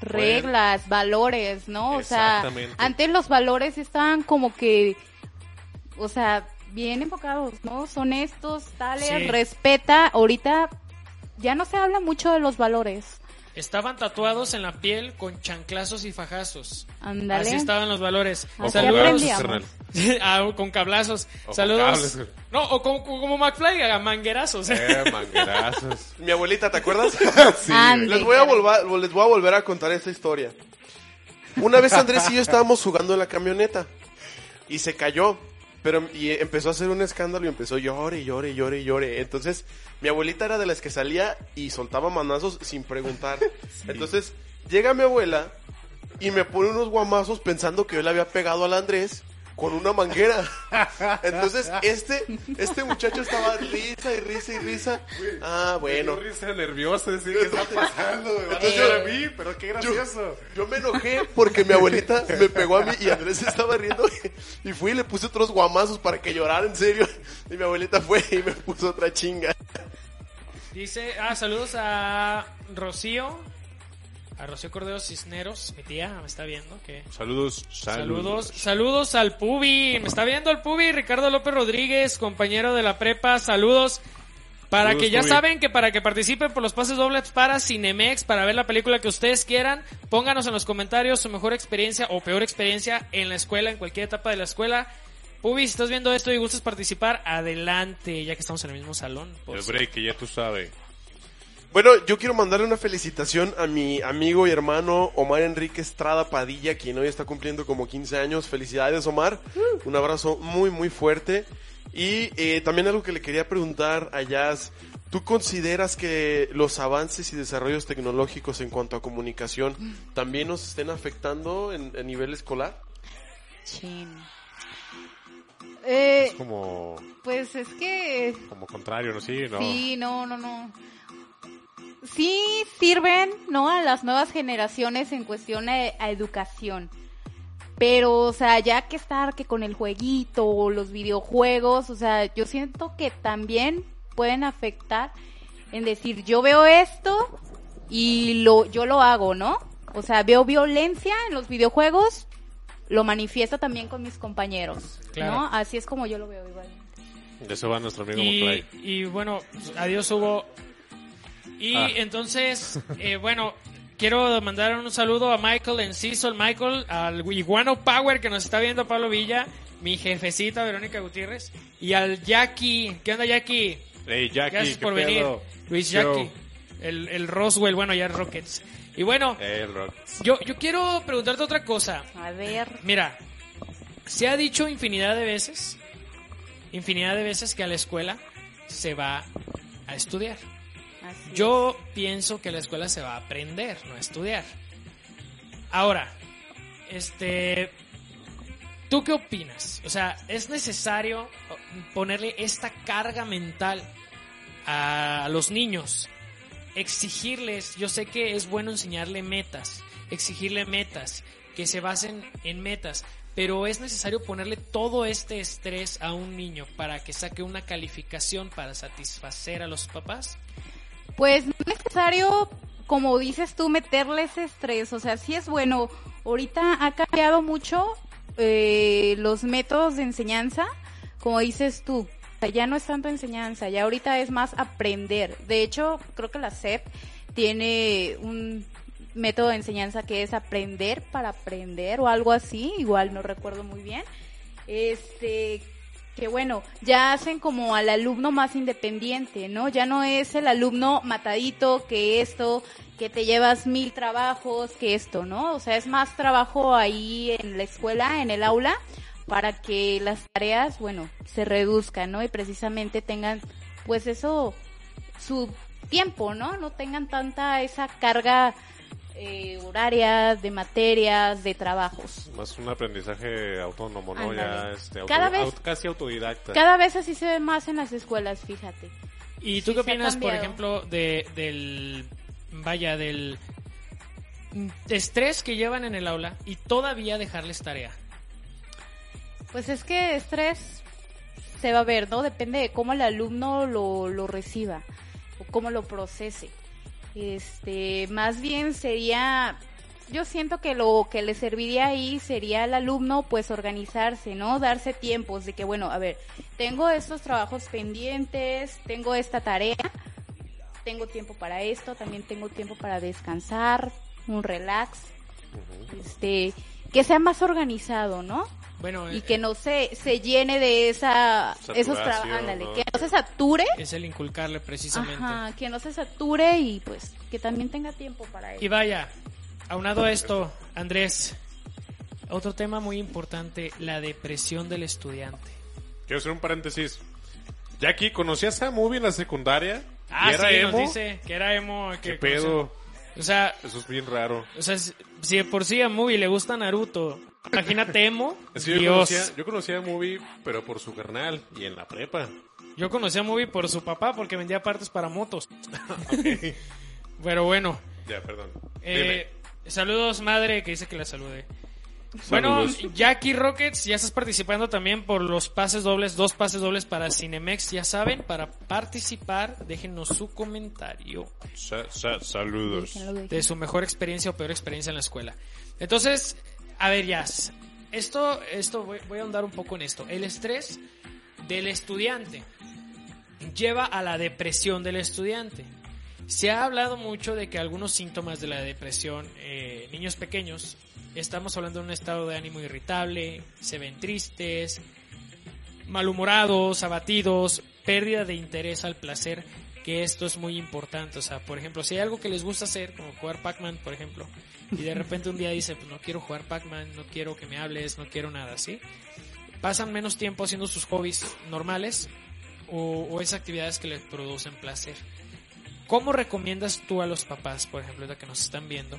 reglas, valores, ¿no? O sea, antes los valores estaban como que, o sea, bien enfocados, ¿no? Son estos, tales, Sí. respeta. Ahorita ya no se habla mucho de los valores. Estaban tatuados en la piel con chanclazos y fajazos. Ándale. Así estaban los valores. O con Saludos. Ah, con cablazos. O con Saludos. no, o como, como McFly, a manguerazos. Eh, manguerazos. Mi abuelita, ¿te acuerdas? sí. Les voy a volver, les voy a volver a contar esta historia. Una vez Andrés y yo estábamos jugando en la camioneta y se cayó, pero y empezó a hacer un escándalo y empezó llore, llore, llore, llore. Entonces, mi abuelita era de las que salía y soltaba manazos sin preguntar. Entonces, llega mi abuela y me pone unos guamazos pensando que yo le había pegado al Andrés con una manguera. Entonces, este, este muchacho estaba risa y risa y risa. Ah, bueno. Risa nerviosa, decir, ¿qué está pasando? Me van a Entonces, hacer a mí, pero qué Yo, gracioso. yo me enojé porque mi abuelita me pegó a mí y Andrés estaba riendo y fui y le puse otros guamazos para que llorara en serio y mi abuelita fue y me puso otra chinga. Dice, ah, saludos a Rocío. A Rocío Cordero Cisneros, mi tía, me está viendo. que Saludos, Saludos, saludos al Pubi, me está viendo el Pubi, Ricardo López Rodríguez, compañero de la prepa, saludos. Para Saludos, que ya Pubi. saben que para que participen por los pases dobles para Cinemex, para ver la película que ustedes quieran, pónganos en los comentarios su mejor experiencia o peor experiencia en la escuela, en cualquier etapa de la escuela. Pubi, si estás viendo esto y gustas participar, adelante, ya que estamos en el mismo salón. por El break, ya tú sabes. Bueno, yo quiero mandarle una felicitación a mi amigo y hermano Omar Enrique Estrada Padilla, quien hoy está cumpliendo como 15 años. Felicidades, Omar. Un abrazo muy, muy fuerte. Y eh, también algo que le quería preguntar a Jazz. ¿Tú consideras que los avances y desarrollos tecnológicos en cuanto a comunicación también nos estén afectando en, a nivel escolar? Chin. Eh, Es como, pues es que como contrario, ¿no? Sí, ¿no? Sí, no, no, no. Sí sirven, ¿no? A las nuevas generaciones en cuestión a, a educación. Pero, o sea, ya que estar que con el jueguito o los videojuegos, o sea, yo siento que también pueden afectar en decir, yo veo esto y lo, yo lo hago, ¿no? O sea, veo violencia en los videojuegos, lo manifiesto también con mis compañeros, Claro. ¿no? Así es como yo lo veo igual. De eso va nuestro amigo Y, y bueno, adiós Hugo. Y Ah. entonces, eh, bueno, quiero mandar un saludo a Michael Enciso, el Michael, al Iguano Power que nos está viendo Pablo Villa, mi jefecita Verónica Gutiérrez, y al Jackie. ¿Qué onda Jackie? Hey, Jackie, Gracias ¿qué por pedo? venir. Luis Yo. Jackie. El, el Roswell, bueno, ya Rockets. Y bueno, el yo, yo quiero preguntarte otra cosa. A ver. Mira, se ha dicho infinidad de veces, infinidad de veces que a la escuela se va a estudiar. Así Yo pienso que la escuela se va a aprender, no a estudiar. Ahora, este, ¿tú qué opinas? O sea, ¿es necesario ponerle esta carga mental a los niños? Exigirles, yo sé que es bueno enseñarle metas, exigirle metas, que se basen en metas, pero es necesario ponerle todo este estrés a un niño para que saque una calificación para satisfacer a los papás. Pues no es necesario, como dices tú, meterle ese estrés. O sea, sí es bueno. Ahorita ha cambiado mucho eh, los métodos de enseñanza, como dices tú. O sea, ya no es tanto enseñanza, ya ahorita es más aprender. De hecho, creo que la SEP tiene un método de enseñanza que es aprender para aprender o algo así, igual no recuerdo muy bien. Este, que bueno, ya hacen como al alumno más independiente, ¿no? Ya no es el alumno matadito que esto, que te llevas mil trabajos, que esto, ¿no? O sea, es más trabajo ahí en la escuela, en el aula, para que las tareas, bueno, se reduzcan, ¿no? Y precisamente tengan, pues eso, su tiempo, ¿no? No tengan tanta esa carga eh, horaria de materias, de trabajos. Más un aprendizaje autónomo, ¿no? Ya, este, Cada auto- vez- aut- casi autodidacta. Cada vez así se ve más en las escuelas, fíjate. ¿Y tú Sí, qué opinas, por ejemplo, de, del, vaya, del estrés que llevan en el aula y todavía dejarles tarea? Pues es que estrés se va a ver, ¿no? Depende de cómo el alumno lo, lo reciba o cómo lo procese. Este, más bien sería, yo siento que lo que le serviría ahí sería al alumno pues organizarse, ¿no? Darse tiempos de que, bueno, a ver, tengo estos trabajos pendientes, tengo esta tarea, tengo tiempo para esto, también tengo tiempo para descansar, un relax, este, que sea más organizado, ¿no? Bueno, y eh, que no se, se llene de esa esos ándale, ¿no? que no se sature, es el inculcarle precisamente. ajá, que no se sature y pues que también tenga tiempo para Y eso. vaya, aunado a esto, Andrés, otro tema muy importante, la depresión del estudiante. Quiero hacer un paréntesis. Jackie, ¿conocías a Movie en la secundaria? Ah, ¿Y era sí, emo? nos dice que era emo. Que ¿Qué pedo? O sea, Eso es bien raro. o sea, si si de por sí a Movie le gusta Naruto, imagínate emo, yo, Dios. conocía, yo conocía a Movie, pero por su carnal y en la prepa. Yo conocí a Movie por su papá porque vendía partes para motos. Pero bueno, Ya, perdón. eh, saludos madre que dice que la salude. Bueno. Jackie Rockets, ya estás participando también por los pases dobles, dos pases dobles para Cinemex, ya saben, para participar, déjenos su comentario Sa- sa- saludos. De su mejor experiencia o peor experiencia en la escuela. Entonces, a ver, Jazz, esto, esto voy, voy a ahondar un poco en esto. El estrés del estudiante lleva a la depresión del estudiante. Se ha hablado mucho de que algunos síntomas de la depresión, eh, niños pequeños, estamos hablando de un estado de ánimo irritable, se ven tristes, malhumorados, abatidos, pérdida de interés al placer que esto es muy importante. O sea, por ejemplo, si hay algo que les gusta hacer, como jugar Pac-Man, por ejemplo, y de repente un día dice, pues no quiero jugar Pac-Man, no quiero que me hables, no quiero nada así, pasan menos tiempo haciendo sus hobbies normales o, o esas actividades que les producen placer. ¿Cómo recomiendas tú a los papás, por ejemplo, la que nos están viendo,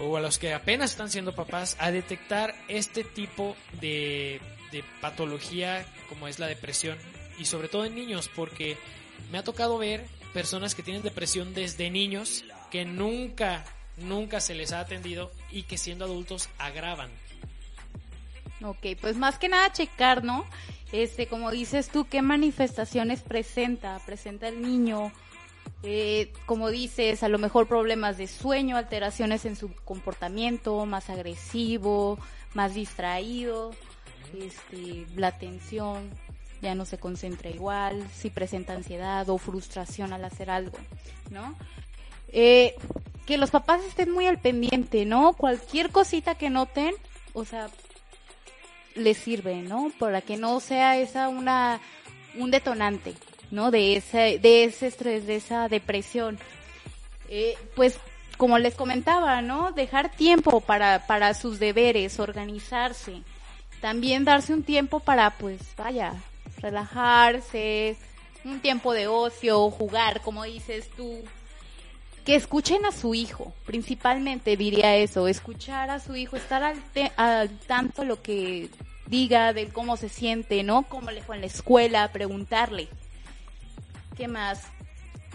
o a los que apenas están siendo papás, a detectar este tipo de, de patología como es la depresión? Y sobre todo en niños, porque me ha tocado ver personas que tienen depresión desde niños que nunca, nunca se les ha atendido y que siendo adultos agravan. Ok, pues más que nada checar, ¿no? Este, como dices tú, qué manifestaciones presenta, presenta el niño. Eh, como dices, a lo mejor problemas de sueño, alteraciones en su comportamiento, más agresivo, más distraído, este, la atención ya no se concentra igual, si presenta ansiedad o frustración al hacer algo, ¿no? Eh, que los papás estén muy al pendiente, ¿no? Cualquier cosita que noten, o sea, les sirve, ¿no? Para que no sea esa una un detonante, ¿no? De ese de ese estrés, de esa depresión. Eh, pues como les comentaba, ¿no? Dejar tiempo para para sus deberes, organizarse. También darse un tiempo para pues vaya, relajarse, un tiempo de ocio, jugar, como dices tú, que escuchen a su hijo, principalmente diría eso, escuchar a su hijo, estar al, tanto lo que diga, de cómo se siente, ¿no? Cómo le fue en la escuela, preguntarle. ¿Qué más?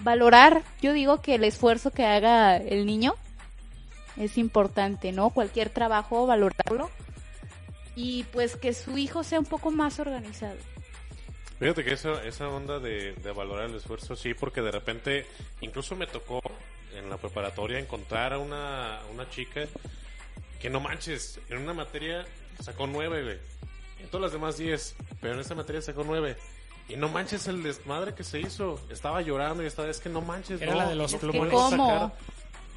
Valorar, yo digo que el esfuerzo que haga el niño es importante, ¿no? Cualquier trabajo, valorarlo. Y pues que su hijo sea un poco más organizado. Fíjate que esa, esa onda de, de valorar el esfuerzo, sí, porque de repente, incluso me tocó en la preparatoria encontrar a una, a una chica que no manches, en una materia sacó nueve, güey. En todas las demás diez, pero en esa materia sacó nueve. Y no manches el desmadre que se hizo. Estaba llorando y esta vez que no manches. Era no, la de los plumones. ¿Cómo? sacar-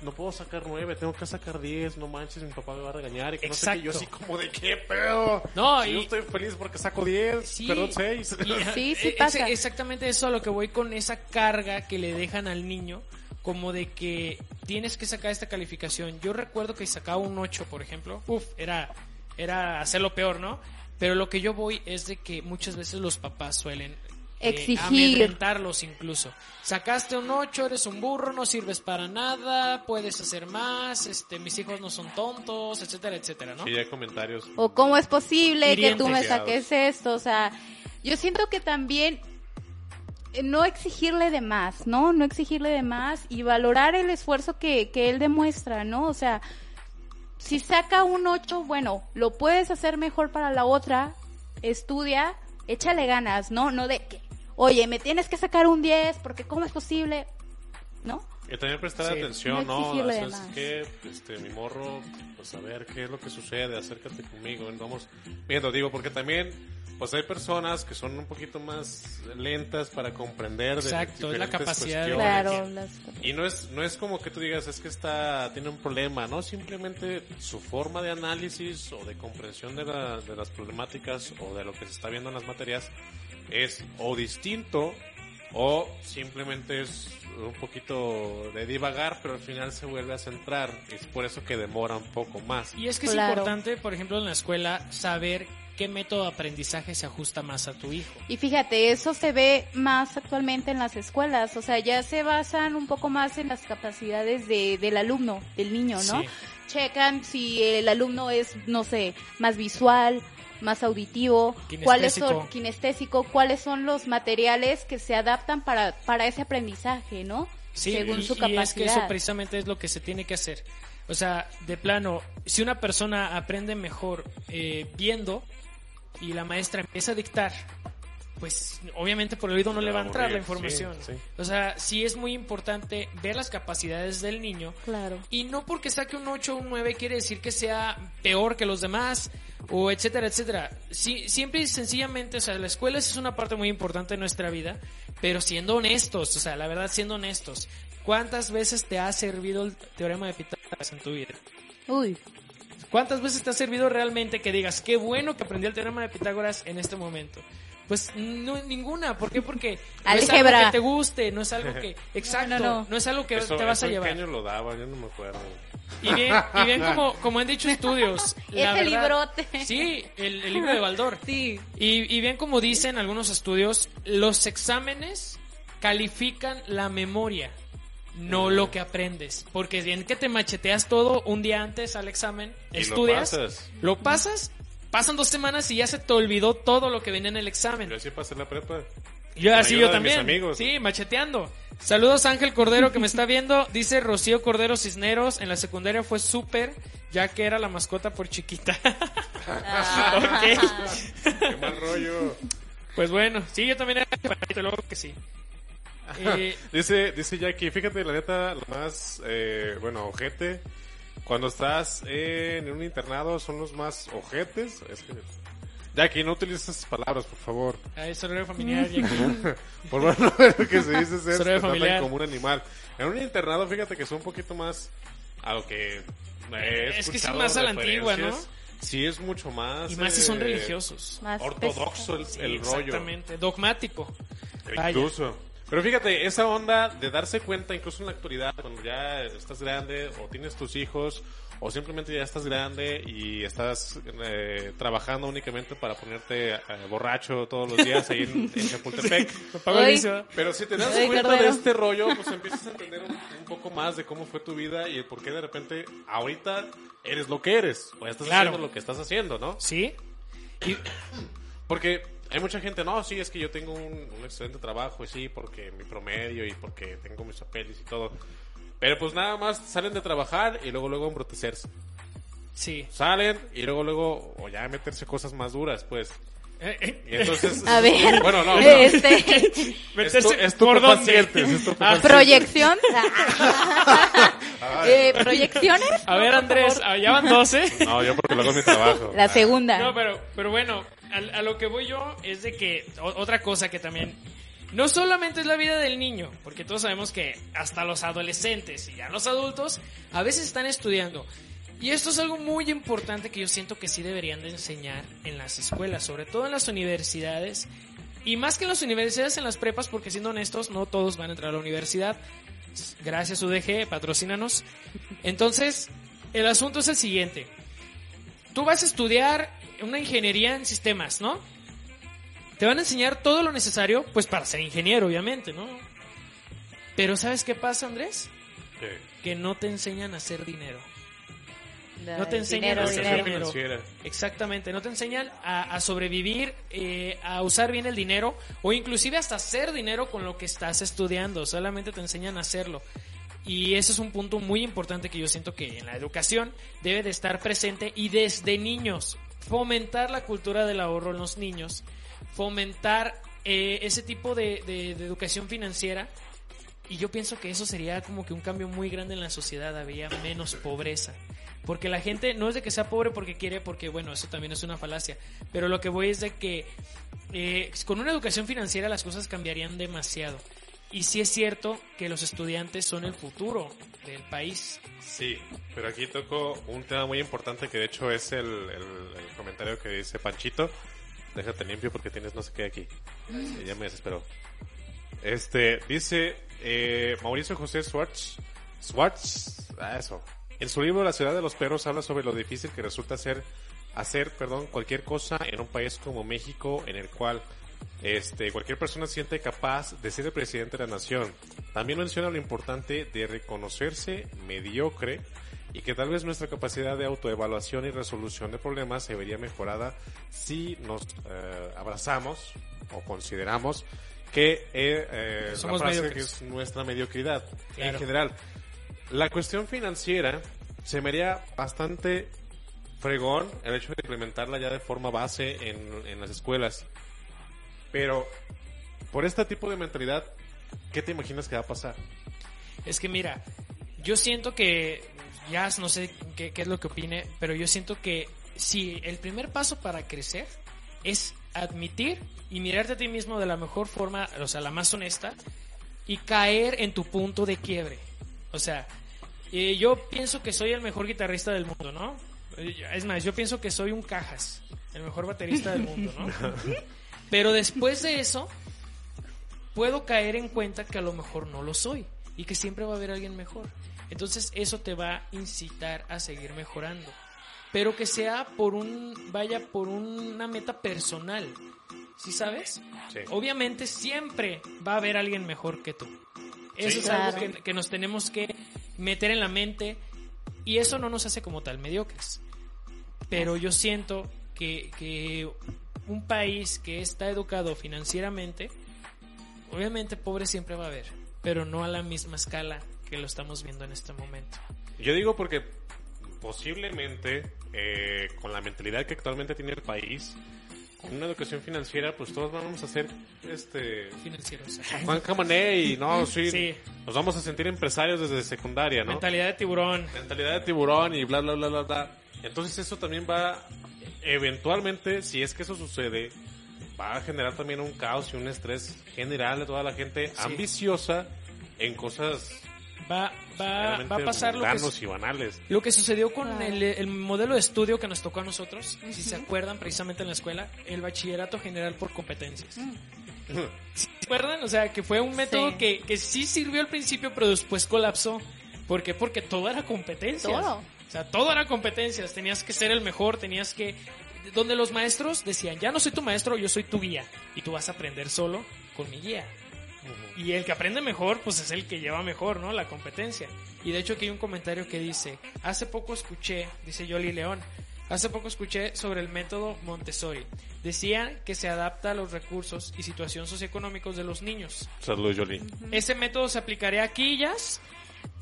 no puedo sacar nueve, tengo que sacar diez, no manches, mi papá me va a regañar. Y que no sé qué, yo así Exacto. como de qué pedo. No, Si y- yo estoy feliz porque saco diez, Sí. perdón, seis. Y- Sí, sí eh, pasa. ex- exactamente eso a lo que voy con esa carga que le dejan al niño, como de que tienes que sacar esta calificación. Yo recuerdo que sacaba un 8, por ejemplo. Uf, era, era hacerlo peor, ¿no? Pero lo que yo voy es de que muchas veces los papás suelen eh, Exigir. amedrentarlos incluso. Sacaste un 8, eres un burro, no sirves para nada, puedes hacer más, este, mis hijos no son tontos, etcétera, etcétera, ¿no? Sí, hay comentarios. o cómo es posible que tú me saques esto, o sea, yo siento que también eh, no exigirle de más, ¿no? No exigirle de más y valorar el esfuerzo que, que él demuestra, ¿no? O sea, si saca un 8, bueno, lo puedes hacer mejor para la otra, estudia, échale ganas, ¿no? No de que, oye, me tienes que sacar un 10 porque ¿cómo es posible? ¿No? Y también prestar Sí. atención, No ¿no? exigirle ¿Sabes de más. qué? Este, mi morro, pues a ver qué es lo que sucede, acércate conmigo, vamos viendo, digo, porque también, pues hay personas que son un poquito más lentas para comprender de Exacto, es la capacidad de-. Claro, las- Y no es, no es como que tú digas, es que está, tiene un problema, ¿no? Simplemente su forma de análisis o de comprensión de, la- de las problemáticas o de lo que se está viendo en las materias es o distinto o simplemente es un poquito de divagar, pero al final se vuelve a centrar. Es por eso que demora un poco más. Y es que es importante, por ejemplo, en la escuela, saber qué método de aprendizaje se ajusta más a tu hijo. Y fíjate, eso se ve más actualmente en las escuelas, o sea, ya se basan un poco más en las capacidades de, del alumno, del niño, ¿no? Sí. Checan si el alumno es, no sé, más visual, más auditivo, cuáles son Kinestésico. cuáles son los materiales que se adaptan para, para ese aprendizaje, ¿no? Sí, Según y, su y capacidad. es que eso precisamente es lo que se tiene que hacer. O sea, de plano, si una persona aprende mejor eh, viendo y la maestra empieza a dictar, pues obviamente por el oído no le va a entrar la información. sí, sí. O sea, sí es muy importante ver las capacidades del niño Claro. y no porque saque un 8 o un 9 quiere decir que sea peor que los demás o etcétera, etcétera. Sí, siempre y sencillamente, o sea, la escuela es una parte muy importante de nuestra vida, pero siendo honestos, o sea, la verdad siendo honestos. ¿Cuántas veces te ha servido el teorema de Pitágoras en tu vida? Uy, ¿Cuántas veces te ha servido realmente que digas, qué bueno que aprendí el teorema de Pitágoras en este momento? Pues no, ninguna. ¿Por qué? Porque no es algo que te guste, no es algo que... Exacto, no, no, no. es algo que Eso- te vas eso a llevar. qué año lo daban? Yo no me acuerdo. Y bien, y bien como, como han dicho estudios. la Ese verdad- librote. Sí, el, el libro de Baldor. Sí. Y, y bien como dicen algunos estudios, los exámenes califican la memoria, no lo que aprendes. Porque bien que te macheteas todo un día antes al examen, Y lo estudias, pasas. lo pasas, pasan dos semanas y ya se te olvidó todo lo que venía en el examen. Yo así pasé la prepa. Yo Con así yo también. amigos. Sí, macheteando. Saludos a Ángel Cordero que me está viendo. Dice Rocío Cordero Cisneros. En la secundaria fue súper, ya que era la mascota por chiquita. ok. Qué mal rollo. Pues bueno, sí, yo también era chaparrito, luego que sí. Eh, Dice, dice Jackie, fíjate, la neta, lo más, eh, bueno, ojete, cuando estás en un internado son los más ojetes. Es que, Jackie, no utilices esas palabras, por favor. ah, es horario familiar. aquí- Por bueno lo que se dice ser Historia se trata familiar. como un animal. En un internado, fíjate que son un poquito más a lo que he Es que sí, escuchado más a la antigua, ¿no? Sí, es mucho más. Y más si son eh, religiosos. Más Ortodoxo el, rollo. Exactamente, dogmático. Vaya. Pero fíjate, esa onda de darse cuenta, incluso en la actualidad, cuando ya estás grande o tienes tus hijos o simplemente ya estás grande y estás eh, trabajando únicamente para ponerte eh, borracho todos los días ahí en, en Chapultepec. Pero si te das Ay, cuenta de este rollo, pues empiezas a entender un, un poco más de cómo fue tu vida y el por qué de repente ahorita eres lo que eres o ya estás Claro. haciendo lo que estás haciendo, ¿no? Sí. Y, Porque hay mucha gente, no, sí, es que yo tengo un, un excelente trabajo, y sí, porque mi promedio y porque tengo mis papeles y todo. Pero pues nada más salen de trabajar y luego luego embrutecerse. sí. Salen y luego luego, o ya meterse cosas más duras, pues. Eh, eh, Y entonces... A ver. Bueno, no, no. Este, meterse Estu-. Ah, proyección. Eh, proyecciones. A ver, No, Andrés, favor. ah, ya van 12. No, yo porque lo hago mi trabajo. La segunda. No, pero, pero bueno, a, lo que voy yo es de que otra cosa que también no solamente es la vida del niño, porque todos sabemos que hasta los adolescentes y ya los adultos a veces están estudiando. Y esto es algo muy importante que yo siento que sí deberían de enseñar en las escuelas, sobre todo en las universidades. Y más que en las universidades, en las prepas, porque siendo honestos, no todos van a entrar a la universidad. Gracias UDG, patrocínanos. Entonces, el asunto es el siguiente tú vas a estudiar una ingeniería en sistemas, ¿no? Te van a enseñar todo lo necesario, pues para ser ingeniero, obviamente, ¿no? Pero ¿sabes qué pasa, Andrés? ¿Qué? Que no te enseñan a hacer dinero. Da- No te enseñan dinero, a hacer dinero. dinero. Exactamente, no te enseñan a, a sobrevivir, eh, a usar bien el dinero o inclusive hasta hacer dinero con lo que estás estudiando, solamente te enseñan a hacerlo. Y ese es un punto muy importante que yo siento que en la educación debe de estar presente y desde niños fomentar la cultura del ahorro en los niños, fomentar eh, ese tipo de, educación financiera y yo pienso que eso sería como que un cambio muy grande en la sociedad, habría menos pobreza. Porque la gente no es de que sea pobre porque quiere, porque bueno, eso también es una falacia. Pero lo que voy es de que eh, con una educación financiera las cosas cambiarían demasiado. Y sí es cierto que los estudiantes son el futuro del país. Sí, pero aquí toco un tema muy importante que de hecho es el, el- el comentario que dice Panchito. Déjate limpio porque tienes no sé qué aquí. Ya me desesperó. Este, dice eh, Mauricio José Schwartz. Schwartz, ah, eso. En su libro La ciudad de los perros habla sobre lo difícil que resulta ser, hacer, perdón, cualquier cosa en un país como México en el cual este, cualquier persona se siente capaz de ser el presidente de la nación. También menciona lo importante de reconocerse mediocre y que tal vez nuestra capacidad de autoevaluación y resolución de problemas se vería mejorada si nos eh, abrazamos o consideramos que eh, eh, la Somos frase que mediocres. es nuestra mediocridad en general. La cuestión financiera se me haría bastante fregón el hecho de implementarla ya de forma base en, en las escuelas. Pero, por este tipo de mentalidad, ¿qué te imaginas que va a pasar? Es que mira, yo siento que, ya no sé qué, qué es lo que opine, pero yo siento que si el primer paso para crecer es admitir y mirarte a ti mismo de la mejor forma, o sea, la más honesta, y caer en tu punto de quiebre. O sea, eh, yo pienso que soy el mejor guitarrista del mundo, ¿no? Es más, yo pienso que soy un cajas, el mejor baterista del mundo, ¿no? Pero después de eso, puedo caer en cuenta que a lo mejor no lo soy y que siempre va a haber alguien mejor. Entonces eso te va a incitar a seguir mejorando. Pero que sea por un, vaya por una meta personal. ¿Sí sabes? Sí. Obviamente siempre va a haber alguien mejor que tú. Eso es Claro. algo que, que nos tenemos que meter en la mente y eso no nos hace como tal mediocres. Pero yo siento que, que un país que está educado financieramente, obviamente pobre siempre va a haber, pero no a la misma escala que lo estamos viendo en este momento. Yo digo porque posiblemente eh, con la mentalidad que actualmente tiene el país, con una educación financiera, pues todos vamos a ser este Financieros. Juan Camané y no, sí, Sí. nos vamos a sentir empresarios desde secundaria, ¿no? Mentalidad de tiburón. mentalidad de tiburón y bla, bla, bla, bla, bla. Entonces eso también va, eventualmente, si es que eso sucede, va a generar también un caos y un estrés general de toda la gente ambiciosa en cosas Va, va, va a pasar lo que, y banales. Lo que sucedió con el, el modelo de estudio que nos tocó a nosotros, si se acuerdan precisamente en la escuela, el bachillerato general por competencias. ¿Sí ¿Se acuerdan? O sea, que fue un método Sí. Que, que sí sirvió al principio, pero después colapsó. ¿Por qué? Porque todo era competencias. Todo. O sea, todo era competencias. Tenías que ser el mejor, tenías que... Donde los maestros decían, ya no soy tu maestro, yo soy tu guía. Y tú vas a aprender solo con mi guía. Y el que aprende mejor, pues es el que lleva mejor, ¿no? La competencia. Y de hecho aquí hay un comentario que dice, hace poco escuché, dice Yoli León, hace poco escuché sobre el método Montessori. Decían que se adapta a los recursos y situación socioeconómicos de los niños. Saludos, Jolie. Ese método se aplicaría aquí, Jazz.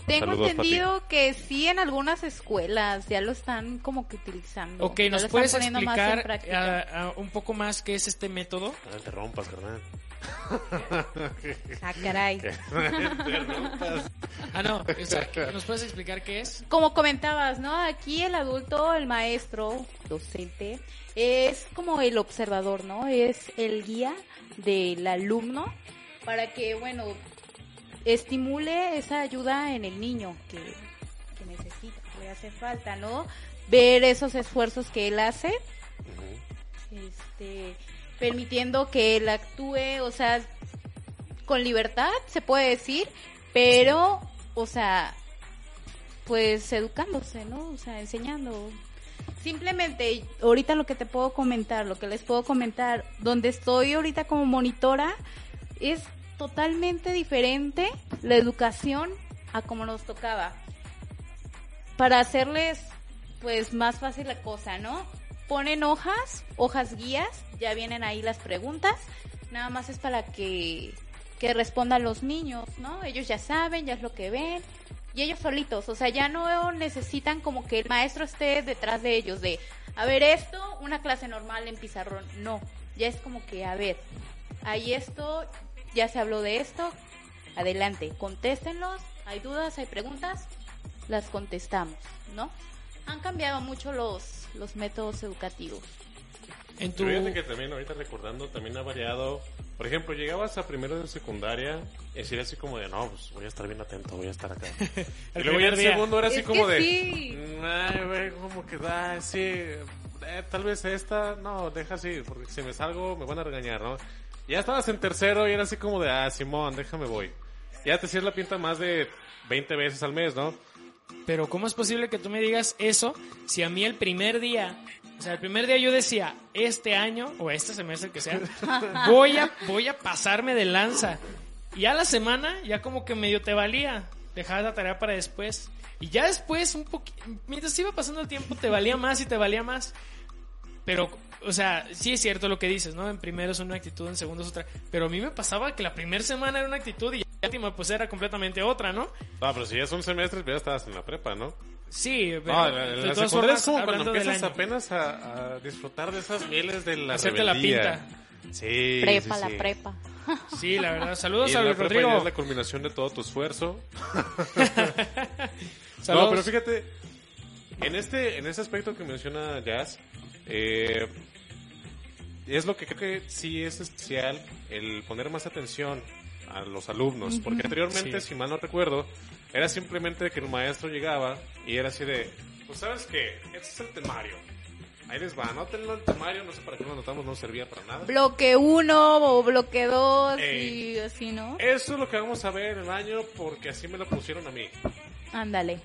Tengo Saludos, entendido que sí en algunas escuelas ya lo están como que utilizando. Ok, ¿nos puedes explicar ah, ah, un poco más qué es este método? No te rompas, carnal. Ah, caray. Ah, no, ¿nos puedes explicar qué es? Como comentabas, ¿no? Aquí el adulto, el maestro, docente, es como el observador, ¿no? Es el guía del alumno para que, bueno, estimule esa ayuda en el niño que, que necesita, que le hace falta, ¿no? Ver esos esfuerzos que él hace, este, permitiendo que él actúe, o sea, con libertad, se puede decir, pero, o sea, pues educándose, ¿no? O sea, enseñando. Simplemente, ahorita lo que te puedo comentar, lo que les puedo comentar, donde estoy ahorita como monitora, es totalmente diferente la educación a como nos tocaba. Para hacerles, pues, más fácil la cosa, ¿no? Ponen hojas, hojas guías, ya vienen ahí las preguntas, nada más es para que, que respondan los niños, ¿no? Ellos ya saben, ya es lo que ven, y ellos solitos, o sea, ya no necesitan como que el maestro esté detrás de ellos, de, a ver, esto, una clase normal en pizarrón, no, ya es como que, a ver, hay esto, ya se habló de esto, adelante, contéstenlos, hay dudas, hay preguntas, las contestamos, ¿no? Han cambiado mucho los, los métodos educativos. En tu... Pero fíjate que también ahorita recordando también ha variado. Por ejemplo, llegabas a primero de secundaria y decir así como de, no, pues voy a estar bien atento, voy a estar acá. y luego ya el día. segundo era así Es como que de, sí. "Mm, ay, güey, como que da, sí, eh, tal vez esta, no, deja así, porque si me salgo me van a regañar, ¿no? Ya estabas en tercero y era así como de, ah, Simón, déjame voy. Ya te hacías la pinta más de 20 veces al mes, ¿no? Pero ¿cómo es posible que tú me digas eso si a mí el primer día, o sea, el primer día yo decía, este año o este semestre que sea, voy a voy a pasarme de lanza. Y a la semana ya como que medio te valía, dejabas la tarea para después. Y ya después un poquito, mientras iba pasando el tiempo te valía más y te valía más. Pero, o sea, sí es cierto lo que dices, ¿no? En primero es una actitud, en segundo es otra. Pero a mí me pasaba que la primera semana era una actitud y la última pues era completamente otra, ¿no? No, pero si ya son semestres, pues ya estabas en la prepa, ¿no? Sí, pero No, en la, de la todas secundaria formas, es como cuando empiezas año. apenas a, a disfrutar de esas mieles de la Hacerte la rebeldía. Sí, Prepa, sí, la sí. prepa. Sí, la verdad. Saludos Y a la Luis prepa ya Rodrigo. es la culminación de todo tu esfuerzo. Saludos. No, pero fíjate, en este, en ese aspecto que menciona Jazz, eh, es lo que creo que sí es esencial el poner más atención a los alumnos, porque anteriormente, Sí. si mal no recuerdo, era simplemente que el maestro llegaba y era así de, pues sabes qué, este es el temario, Ahí les va, anótenlo el temario, no sé para qué lo anotamos, no servía para nada. Bloque 1 o bloque 2 Ey. y así, ¿no? Eso es lo que vamos a ver en el año porque así me lo pusieron a mí. Ándale.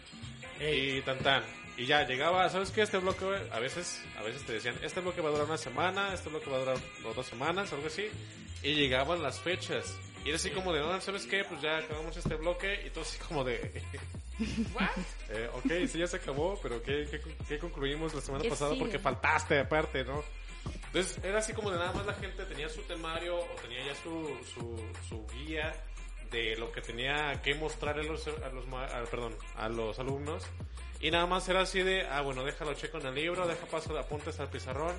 Y tan tan. Y ya llegaba, ¿sabes qué? Este bloque, a veces, a veces te decían, este bloque va a durar una semana, este bloque va a durar dos semanas, algo así. Y llegaban las fechas. Y era así como de, no, ¿sabes qué? Pues ya acabamos este bloque. Y todo así como de, ¿what? Eh, ok, sí, ya se acabó, pero ¿qué, qué, qué concluimos la semana ¿Qué pasada? sigue? Porque faltaste aparte, ¿no? Entonces era así como de nada más la gente tenía su temario o tenía ya su, su, su guía de lo que tenía que mostrar a los, a los, a- perdón, a los alumnos. Y nada más era así de, ah, bueno, déjalo checo en el libro, deja paso de apuntes al pizarrón,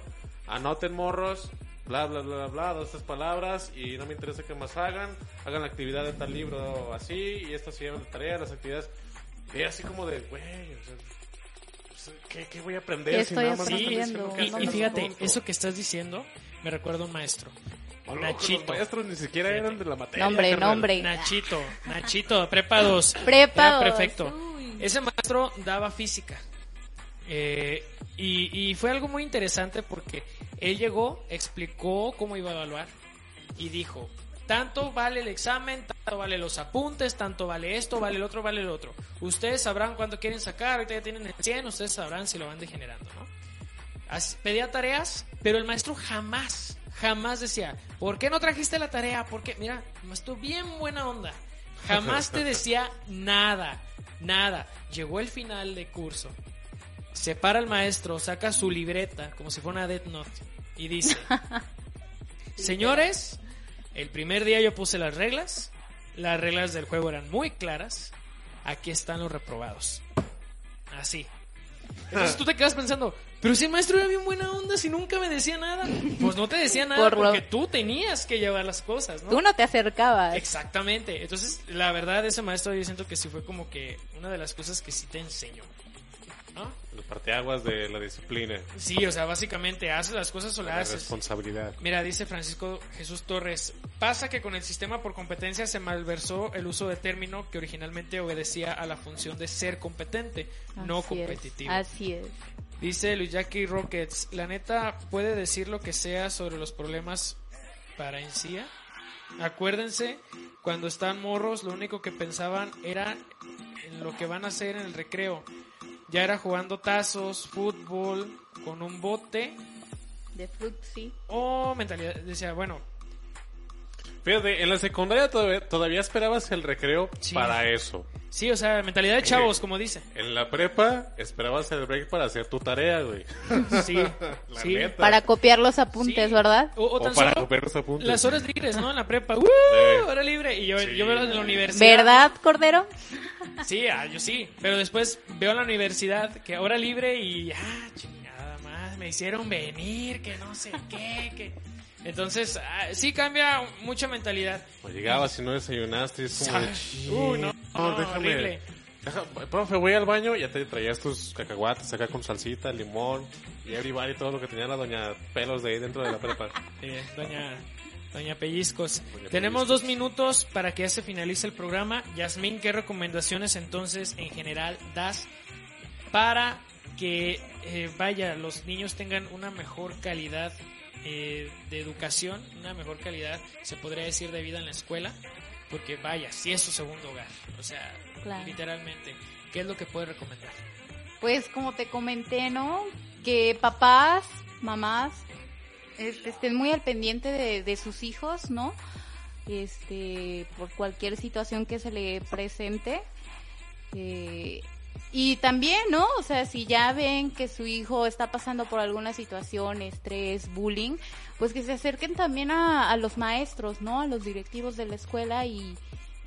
anoten morros, bla, bla, bla, bla, bla, dos, tres palabras, y no me interesa qué más hagan, hagan la actividad de tal libro así, y esto se llevan de tarea, las actividades. Y era así como de, güey, o sea, pues, ¿qué, qué voy a aprender? ¿Qué si estoy nada más me están aprendiendo? diciendo que Y, y fíjate, eso que estás diciendo me recuerda a un maestro. Oh, Nachito. Los maestros ni siquiera eran de la materia. Nombre, carnal. nombre. Nachito, Nachito, prepa 2. Prepa Era perfecto. Ese maestro daba física. Eh, y, y fue algo muy interesante porque él llegó, explicó cómo iba a evaluar y dijo, tanto vale el examen, tanto vale los apuntes, tanto vale esto, vale el otro, vale el otro. Ustedes sabrán cuánto quieren sacar, ahorita ya tienen el 100, ustedes sabrán si lo van degenerando, ¿no? Así- pedía tareas, pero el maestro jamás, jamás decía, ¿por qué no trajiste la tarea? Porque, mira, maestro, bien buena onda. Jamás te decía nada, nada. Llegó el final de curso. Se para el maestro, saca su libreta, como si fuera una Death Note, y dice, señores, el primer día yo puse las reglas, las reglas del juego eran muy claras, aquí están los reprobados. Así. Entonces tú te quedas pensando, pero si el maestro era bien buena onda, si nunca me decía nada. Pues no te decía nada Por lo- porque tú tenías que llevar las cosas, ¿no? Tú no te acercabas. Exactamente. Entonces, la verdad, ese maestro yo siento que sí fue como que una de las cosas que sí te enseñó. ¿No? Los parteaguas de la disciplina, Sí, o sea, básicamente haces las cosas o la las haces. responsabilidad. Mira, dice Francisco Jesús Torres, pasa que con el sistema por competencia se malversó el uso de término que originalmente obedecía a la función de ser competente, no Así es, competitivo. Así es. Dice Luis Jackie Rockets, la neta puede decir lo que sea sobre los problemas para encía. Acuérdense, cuando están morros, lo único que pensaban era en lo que van a hacer en el recreo. Ya era jugando tazos, fútbol, con un bote De fruit, sí. o mentalidad. Decía, bueno, Fíjate, en la secundaria todavía, todavía esperabas el recreo Sí. para eso. sí, o sea, mentalidad de chavos, como dice. En la prepa esperabas el break para hacer tu tarea, güey. Sí, La sí. neta. Para copiar los apuntes, Sí. ¿verdad? O, o O tan para solo copiar los apuntes. las horas libres, ¿no? En la prepa. ¡Uh! Hora libre. Y yo, Sí. yo veo en la universidad. ¿Verdad, Cordero? Sí, ah, yo sí. Pero después veo en la universidad que hora libre y. ¡Ah, chingada más! Me hicieron venir, que no sé qué. que Entonces, ah, sí cambia mucha mentalidad. O llegabas y no desayunaste y es como de... No, no, horrible. deja- profe, voy al baño y ya te traías tus cacahuates acá con salsita, limón y everybody, todo lo que tenía la doña pelos de ahí dentro de la prepa. Sí, doña, doña Pellizcos. Doña Tenemos Pellizcos. dos minutos para que ya se finalice el programa. Yasmín, ¿qué recomendaciones entonces en general das para que, eh, vaya, los niños tengan una mejor calidad eh, de educación, una mejor calidad, se podría decir, de vida en la escuela? Porque, vaya, si es su segundo hogar. O sea, Claro. literalmente, ¿qué es lo que puede recomendar? Pues como te comenté, ¿no? Que papás, mamás, este, estén muy al pendiente de, de sus hijos, ¿no? Este, por cualquier situación que se le presente. Eh, y también, ¿no? O sea, si ya ven que su hijo está pasando por alguna situación, estrés, bullying, pues que se acerquen también a, a los maestros, ¿no? A los directivos de la escuela y,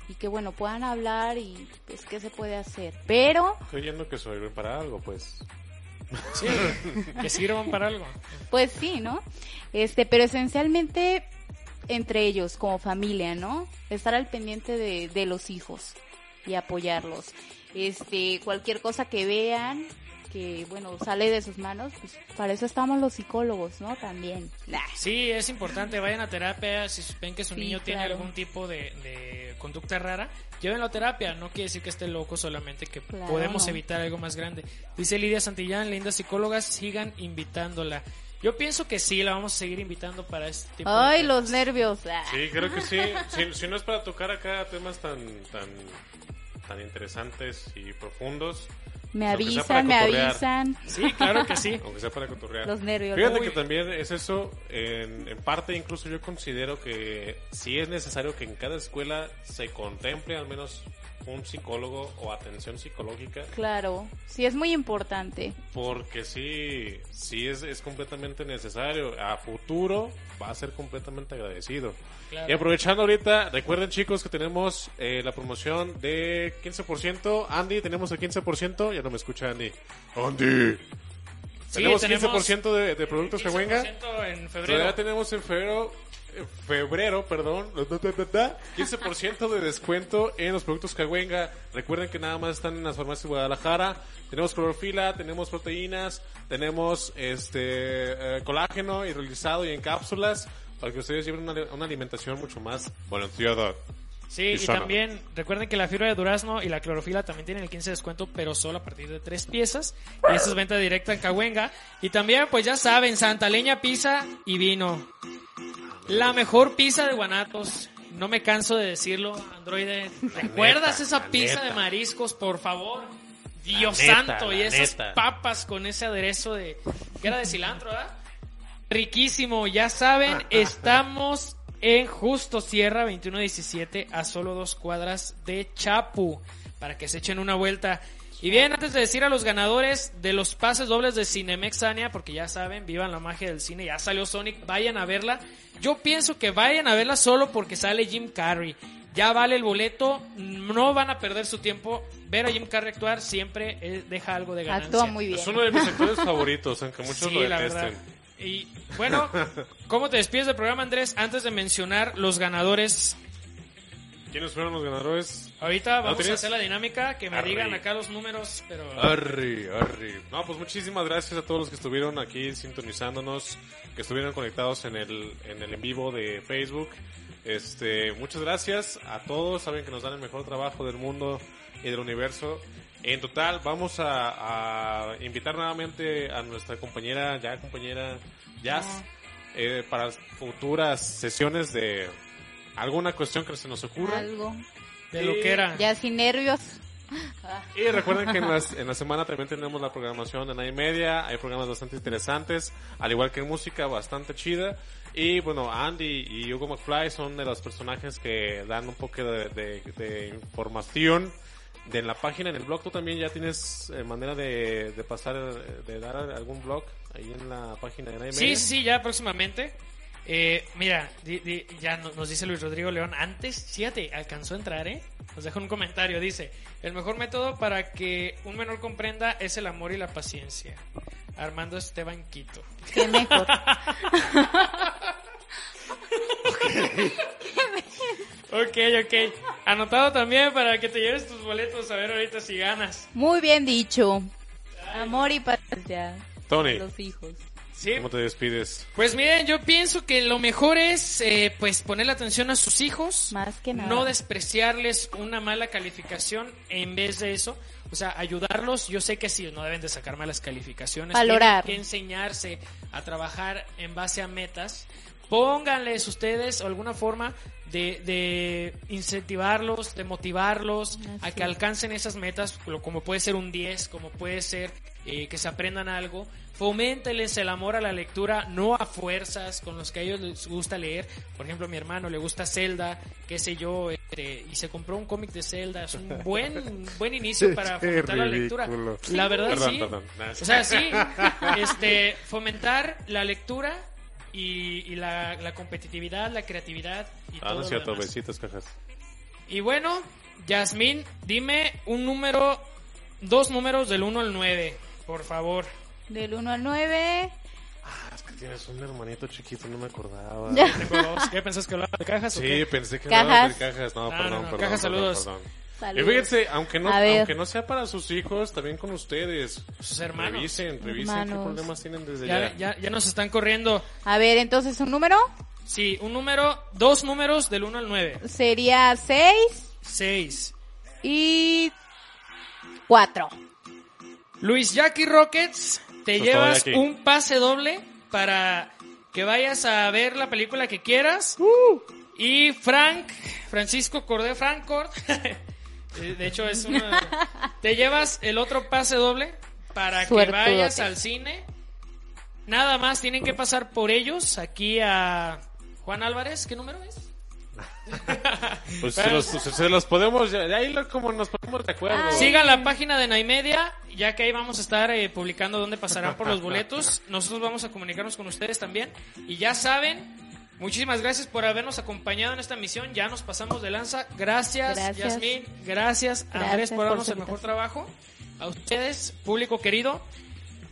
y que, bueno, puedan hablar y pues qué se puede hacer. Pero, Estoy yendo que sirven para algo, pues. Sí, que sirvan para algo. pues sí, ¿no? Este, pero esencialmente entre ellos, como familia, ¿no? Estar al pendiente de, de los hijos y apoyarlos. Este, cualquier cosa que vean, que bueno, sale de sus manos, pues para eso estamos los psicólogos, ¿no? También. Nah. Sí, es importante, vayan a terapia si ven que su Sí, niño tiene algún tipo de, de conducta rara, llévenlo a terapia. No quiere decir que esté loco, solamente que Claro. podemos evitar algo más grande. Dice Lidia Santillán, lindas psicólogas, sigan invitándola. Yo pienso que sí, la vamos a seguir invitando para este tipo de Ay, temas. los nervios. Ah. Sí, creo que sí. Si, si no es para tocar acá temas tan, tan, tan interesantes y profundos, Me avisan, me avisan. Sí, claro que sí. aunque sea para cotorrear. Los nervios. Fíjate Uy. que también es eso, en, en parte incluso yo considero que sí es necesario que en cada escuela se contemple al menos un psicólogo o atención psicológica, Claro, sí es muy importante. porque sí, sí es, es completamente necesario. A futuro va a ser completamente agradecido. Claro. Y aprovechando ahorita, recuerden chicos que tenemos eh, la promoción de 15%. Andy, tenemos el 15%, ya no me escucha Andy. Andy. Sí, tenemos tenemos 15% de, de productos que 15% venga. en Todavía febrero. tenemos en febrero, febrero, perdón, 15% de descuento en los productos Cahuenga. Recuerden que nada más están en las farmacias de Guadalajara. Tenemos clorofila, tenemos proteínas, tenemos este eh, colágeno hidrolizado y en cápsulas para que ustedes lleven una, una alimentación mucho más balanceada. Sí, Y también recuerden que la fibra de durazno y la clorofila también tienen el 15 de descuento, pero solo a partir de tres piezas. Y esta es venta directa en Cahuenga. Y también, pues ya saben, Santa Leña Pizza y vino. La mejor pizza de Guanatos. No me canso de decirlo, androide. ¿Recuerdas neta, esa pizza neta. de mariscos, por favor? Dios neta, santo, y esas papas con ese aderezo de... que era de cilantro, ¿verdad? Riquísimo, ya saben, estamos en Justo Sierra 2117 a solo dos cuadras de Chapu para que se echen una vuelta. Y bien, antes de decir a los ganadores de los pases dobles de Cinemexania, porque ya saben, vivan la magia del cine, ya salió Sonic, vayan a verla. Yo pienso que vayan a verla solo porque sale Jim Carrey. Ya vale el boleto, no van a perder su tiempo. Ver a Jim Carrey actuar siempre eh, deja algo de ganancia. Actúa muy bien. Es uno de mis actores favoritos, aunque muchos Sí, lo la detesten. Y bueno, ¿cómo te despides del programa, Andrés? Antes de mencionar los ganadores, ¿Quiénes fueron los ganadores? ahorita vamos a hacer la dinámica, que me digan acá los números, pero... Arri, arri. No, pues muchísimas gracias a todos los que estuvieron aquí sintonizándonos, que estuvieron conectados en el en el en vivo de Facebook. Este, muchas gracias a todos, saben que nos dan el mejor trabajo del mundo y del universo. En total, vamos a, a invitar nuevamente a nuestra compañera, ya compañera Jazz, eh, para futuras sesiones de alguna cuestión que se nos ocurra. Algo. De lo que era. Ya sin nervios. Y recuerden que en, las- en la semana también tenemos la programación de Night Media, hay programas bastante interesantes, al igual que música bastante chida. Y bueno, Andy y Hugo McFly son de los personajes que dan un poco de, de- de información de la página, en el blog. Tú también ya tienes eh, manera de, de pasar, eh, de dar algún blog ahí en la página de Night Sí, sí, ya próximamente. Eh, mira, di- di- ya no- nos dice Luis Rodrigo León, antes, fíjate, alcanzó a entrar, ¿eh? Nos deja un comentario, dice, el mejor método para que un menor comprenda es el amor y la paciencia. Armando Esteban Quito. Qué mejor. Ok, ok. Anotado también para que te lleves tus boletos a ver ahorita si ganas. Muy bien dicho. Amor y paciencia. Tony, Los hijos. Sí, ¿cómo te despides? Pues miren, yo pienso que lo mejor es eh, pues ponerle atención a sus hijos, Más que nada. no despreciarles una mala calificación en vez de eso, o sea, ayudarlos. Yo sé que sí, no deben de sacar malas calificaciones, Valorar. tienen que enseñarse a trabajar en base a metas. Pónganles ustedes alguna forma de, de incentivarlos, de motivarlos a que alcancen esas metas, lo- como puede ser un 10, como puede ser eh, que se aprendan algo. Foménteles el amor a la lectura, no a fuerzas, con los que a ellos les gusta leer. Por ejemplo, a mi hermano le gusta Zelda, qué sé yo, este, y se compró un cómic de Zelda. Es un buen, buen inicio para fomentar la lectura. La verdad, Perdón, sí. perdón. O sea, sí, este, fomentar la lectura y, y la, la competitividad, la creatividad y Ah, todo no es cierto, besitos, cajas. Y bueno, Yasmín, dime un número, dos números del 1 al 9, por favor. Del 1 al 9. Ah, es que tienes un hermanito chiquito, no me acordaba. ¿Qué pensás que hablaba de cajas o Sí, qué? pensé que Cajas. hablabas de cajas. No, No, perdón, no, no, perdón. cajas, perdón, saludos. perdón. Y Saludos. fíjense, aunque no, aunque no sea para sus hijos, también con ustedes. Sus hermanos. Revisen, revisen qué Hermanos. problemas tienen desde Ya, ya. ya, ya nos están corriendo. A ver, entonces un número. Sí, un número, dos números del 1 al 9. Sería 6 6. y 4. Luis Jackie Rockets, te Pues llevas un pase doble para que vayas a ver la película que quieras. Uh. Y Frank, Francisco Cordé Francort, de hecho es una... Te llevas el otro pase doble para que vayas al cine. Nada más tienen que pasar por ellos aquí a Juan Álvarez, ¿qué número es? Pues se los, se- se los podemos, ya ahí como nos ponemos de acuerdo. Ay. Sigan la página de Naimedia, ya que ahí vamos a estar eh, publicando dónde pasarán por los boletos. Nosotros vamos a comunicarnos con ustedes también. Y ya saben, muchísimas gracias por habernos acompañado en esta misión. Ya nos pasamos de lanza. Gracias, Gracias. Yasmín. Gracias, Gracias Andrés, por por darnos su el mejor trabajo. A ustedes, público querido.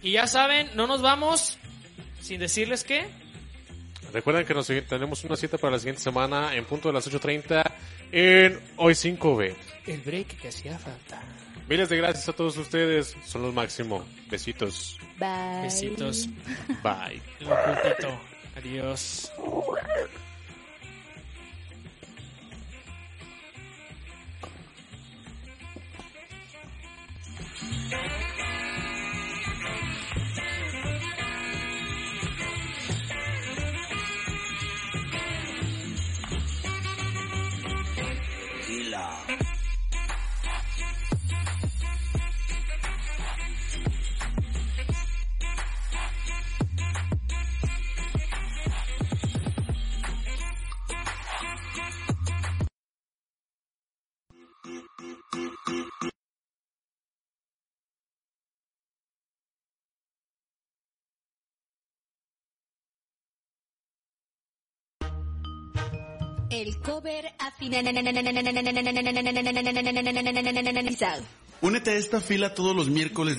Y ya saben, no nos vamos sin decirles que... Recuerden que nos tenemos una cita para la siguiente semana en punto de las 8.30 en Hoy 5B. El break que hacía falta. Miles de gracias a todos ustedes, son los máximo. Besitos. Bye. Besitos. Bye. Ocultito. Adiós. El cover ha finalizado. Únete a esta fila todos los miércoles